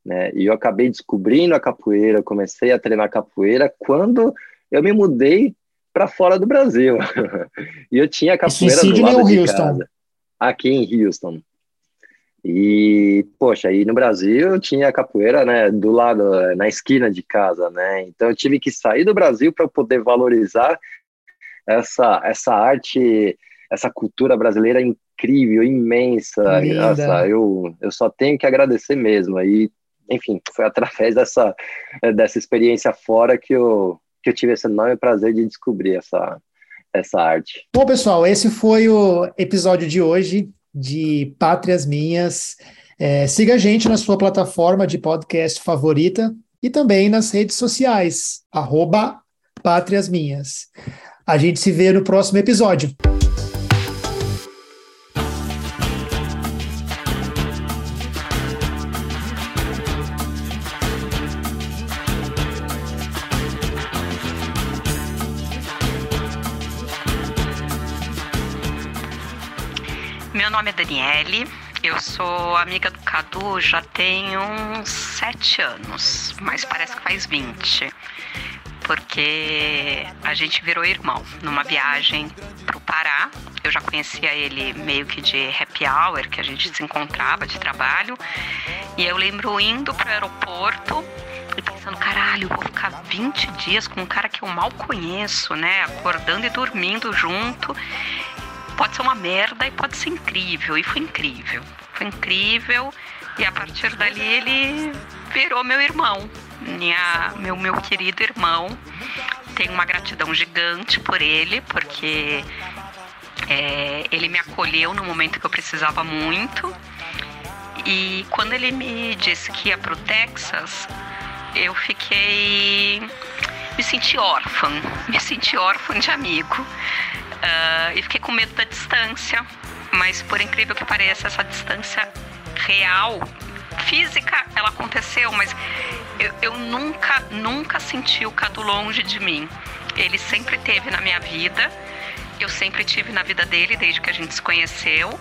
Né? E eu acabei descobrindo a capoeira, comecei a treinar capoeira quando eu me mudei para fora do Brasil. e eu tinha capoeira Isso em do Sydney lado ou de Houston? casa. Aqui em Houston. E, poxa, aí no Brasil eu tinha capoeira, né, do lado, na esquina de casa, né? Então eu tive que sair do Brasil para poder valorizar essa, essa arte, essa cultura brasileira incrível, imensa. Linda. Nossa, eu, eu só tenho que agradecer mesmo. Aí, enfim, foi através dessa, dessa experiência fora que eu, que eu tive esse enorme prazer de descobrir essa, essa arte. Bom, pessoal, esse foi o episódio de hoje de Pátrias Minhas. É, siga a gente na sua plataforma de podcast favorita e também nas redes sociais, arroba Pátrias Minhas. A gente se vê no próximo episódio. Nome é Daniele, eu sou amiga do Cadu já tem uns sete anos, mas parece que faz 20. Porque a gente virou irmão numa viagem pro Pará. Eu já conhecia ele meio que de happy hour, que a gente se encontrava de trabalho. E eu lembro indo pro aeroporto e pensando, caralho, vou ficar 20 dias com um cara que eu mal conheço, né? Acordando e dormindo junto pode ser uma merda e pode ser incrível. E foi incrível. Foi incrível. E a partir dali ele virou meu irmão. Minha, meu, meu querido irmão. Tenho uma gratidão gigante por ele, porque é, ele me acolheu no momento que eu precisava muito. E quando ele me disse que ia pro Texas, eu fiquei. Me senti órfã. Me senti órfã de amigo. Uh, e fiquei com medo da distância, mas por incrível que pareça, essa distância real, física, ela aconteceu, mas eu, eu nunca, nunca senti o Cadu longe de mim. Ele sempre teve na minha vida, eu sempre tive na vida dele desde que a gente se conheceu.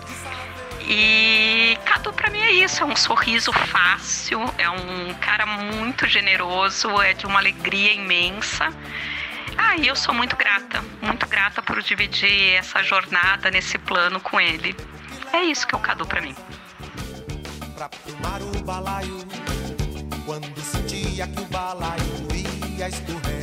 E Cadu pra mim é isso, é um sorriso fácil, é um cara muito generoso, é de uma alegria imensa. Ah, e eu sou muito grata, muito grata por dividir essa jornada nesse plano com ele. É isso que é o Cadu pra mim. pra o balaio. Quando sentia que o balaio ia escorregar,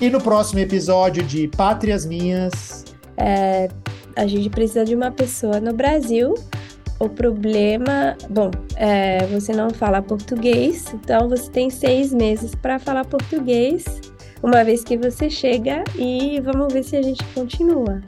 E no próximo episódio de Pátrias Minhas, É, a gente precisa de uma pessoa no Brasil. O problema, bom, é, você não fala português, então você tem seis meses para falar português. Uma vez que você chega e vamos ver se a gente continua.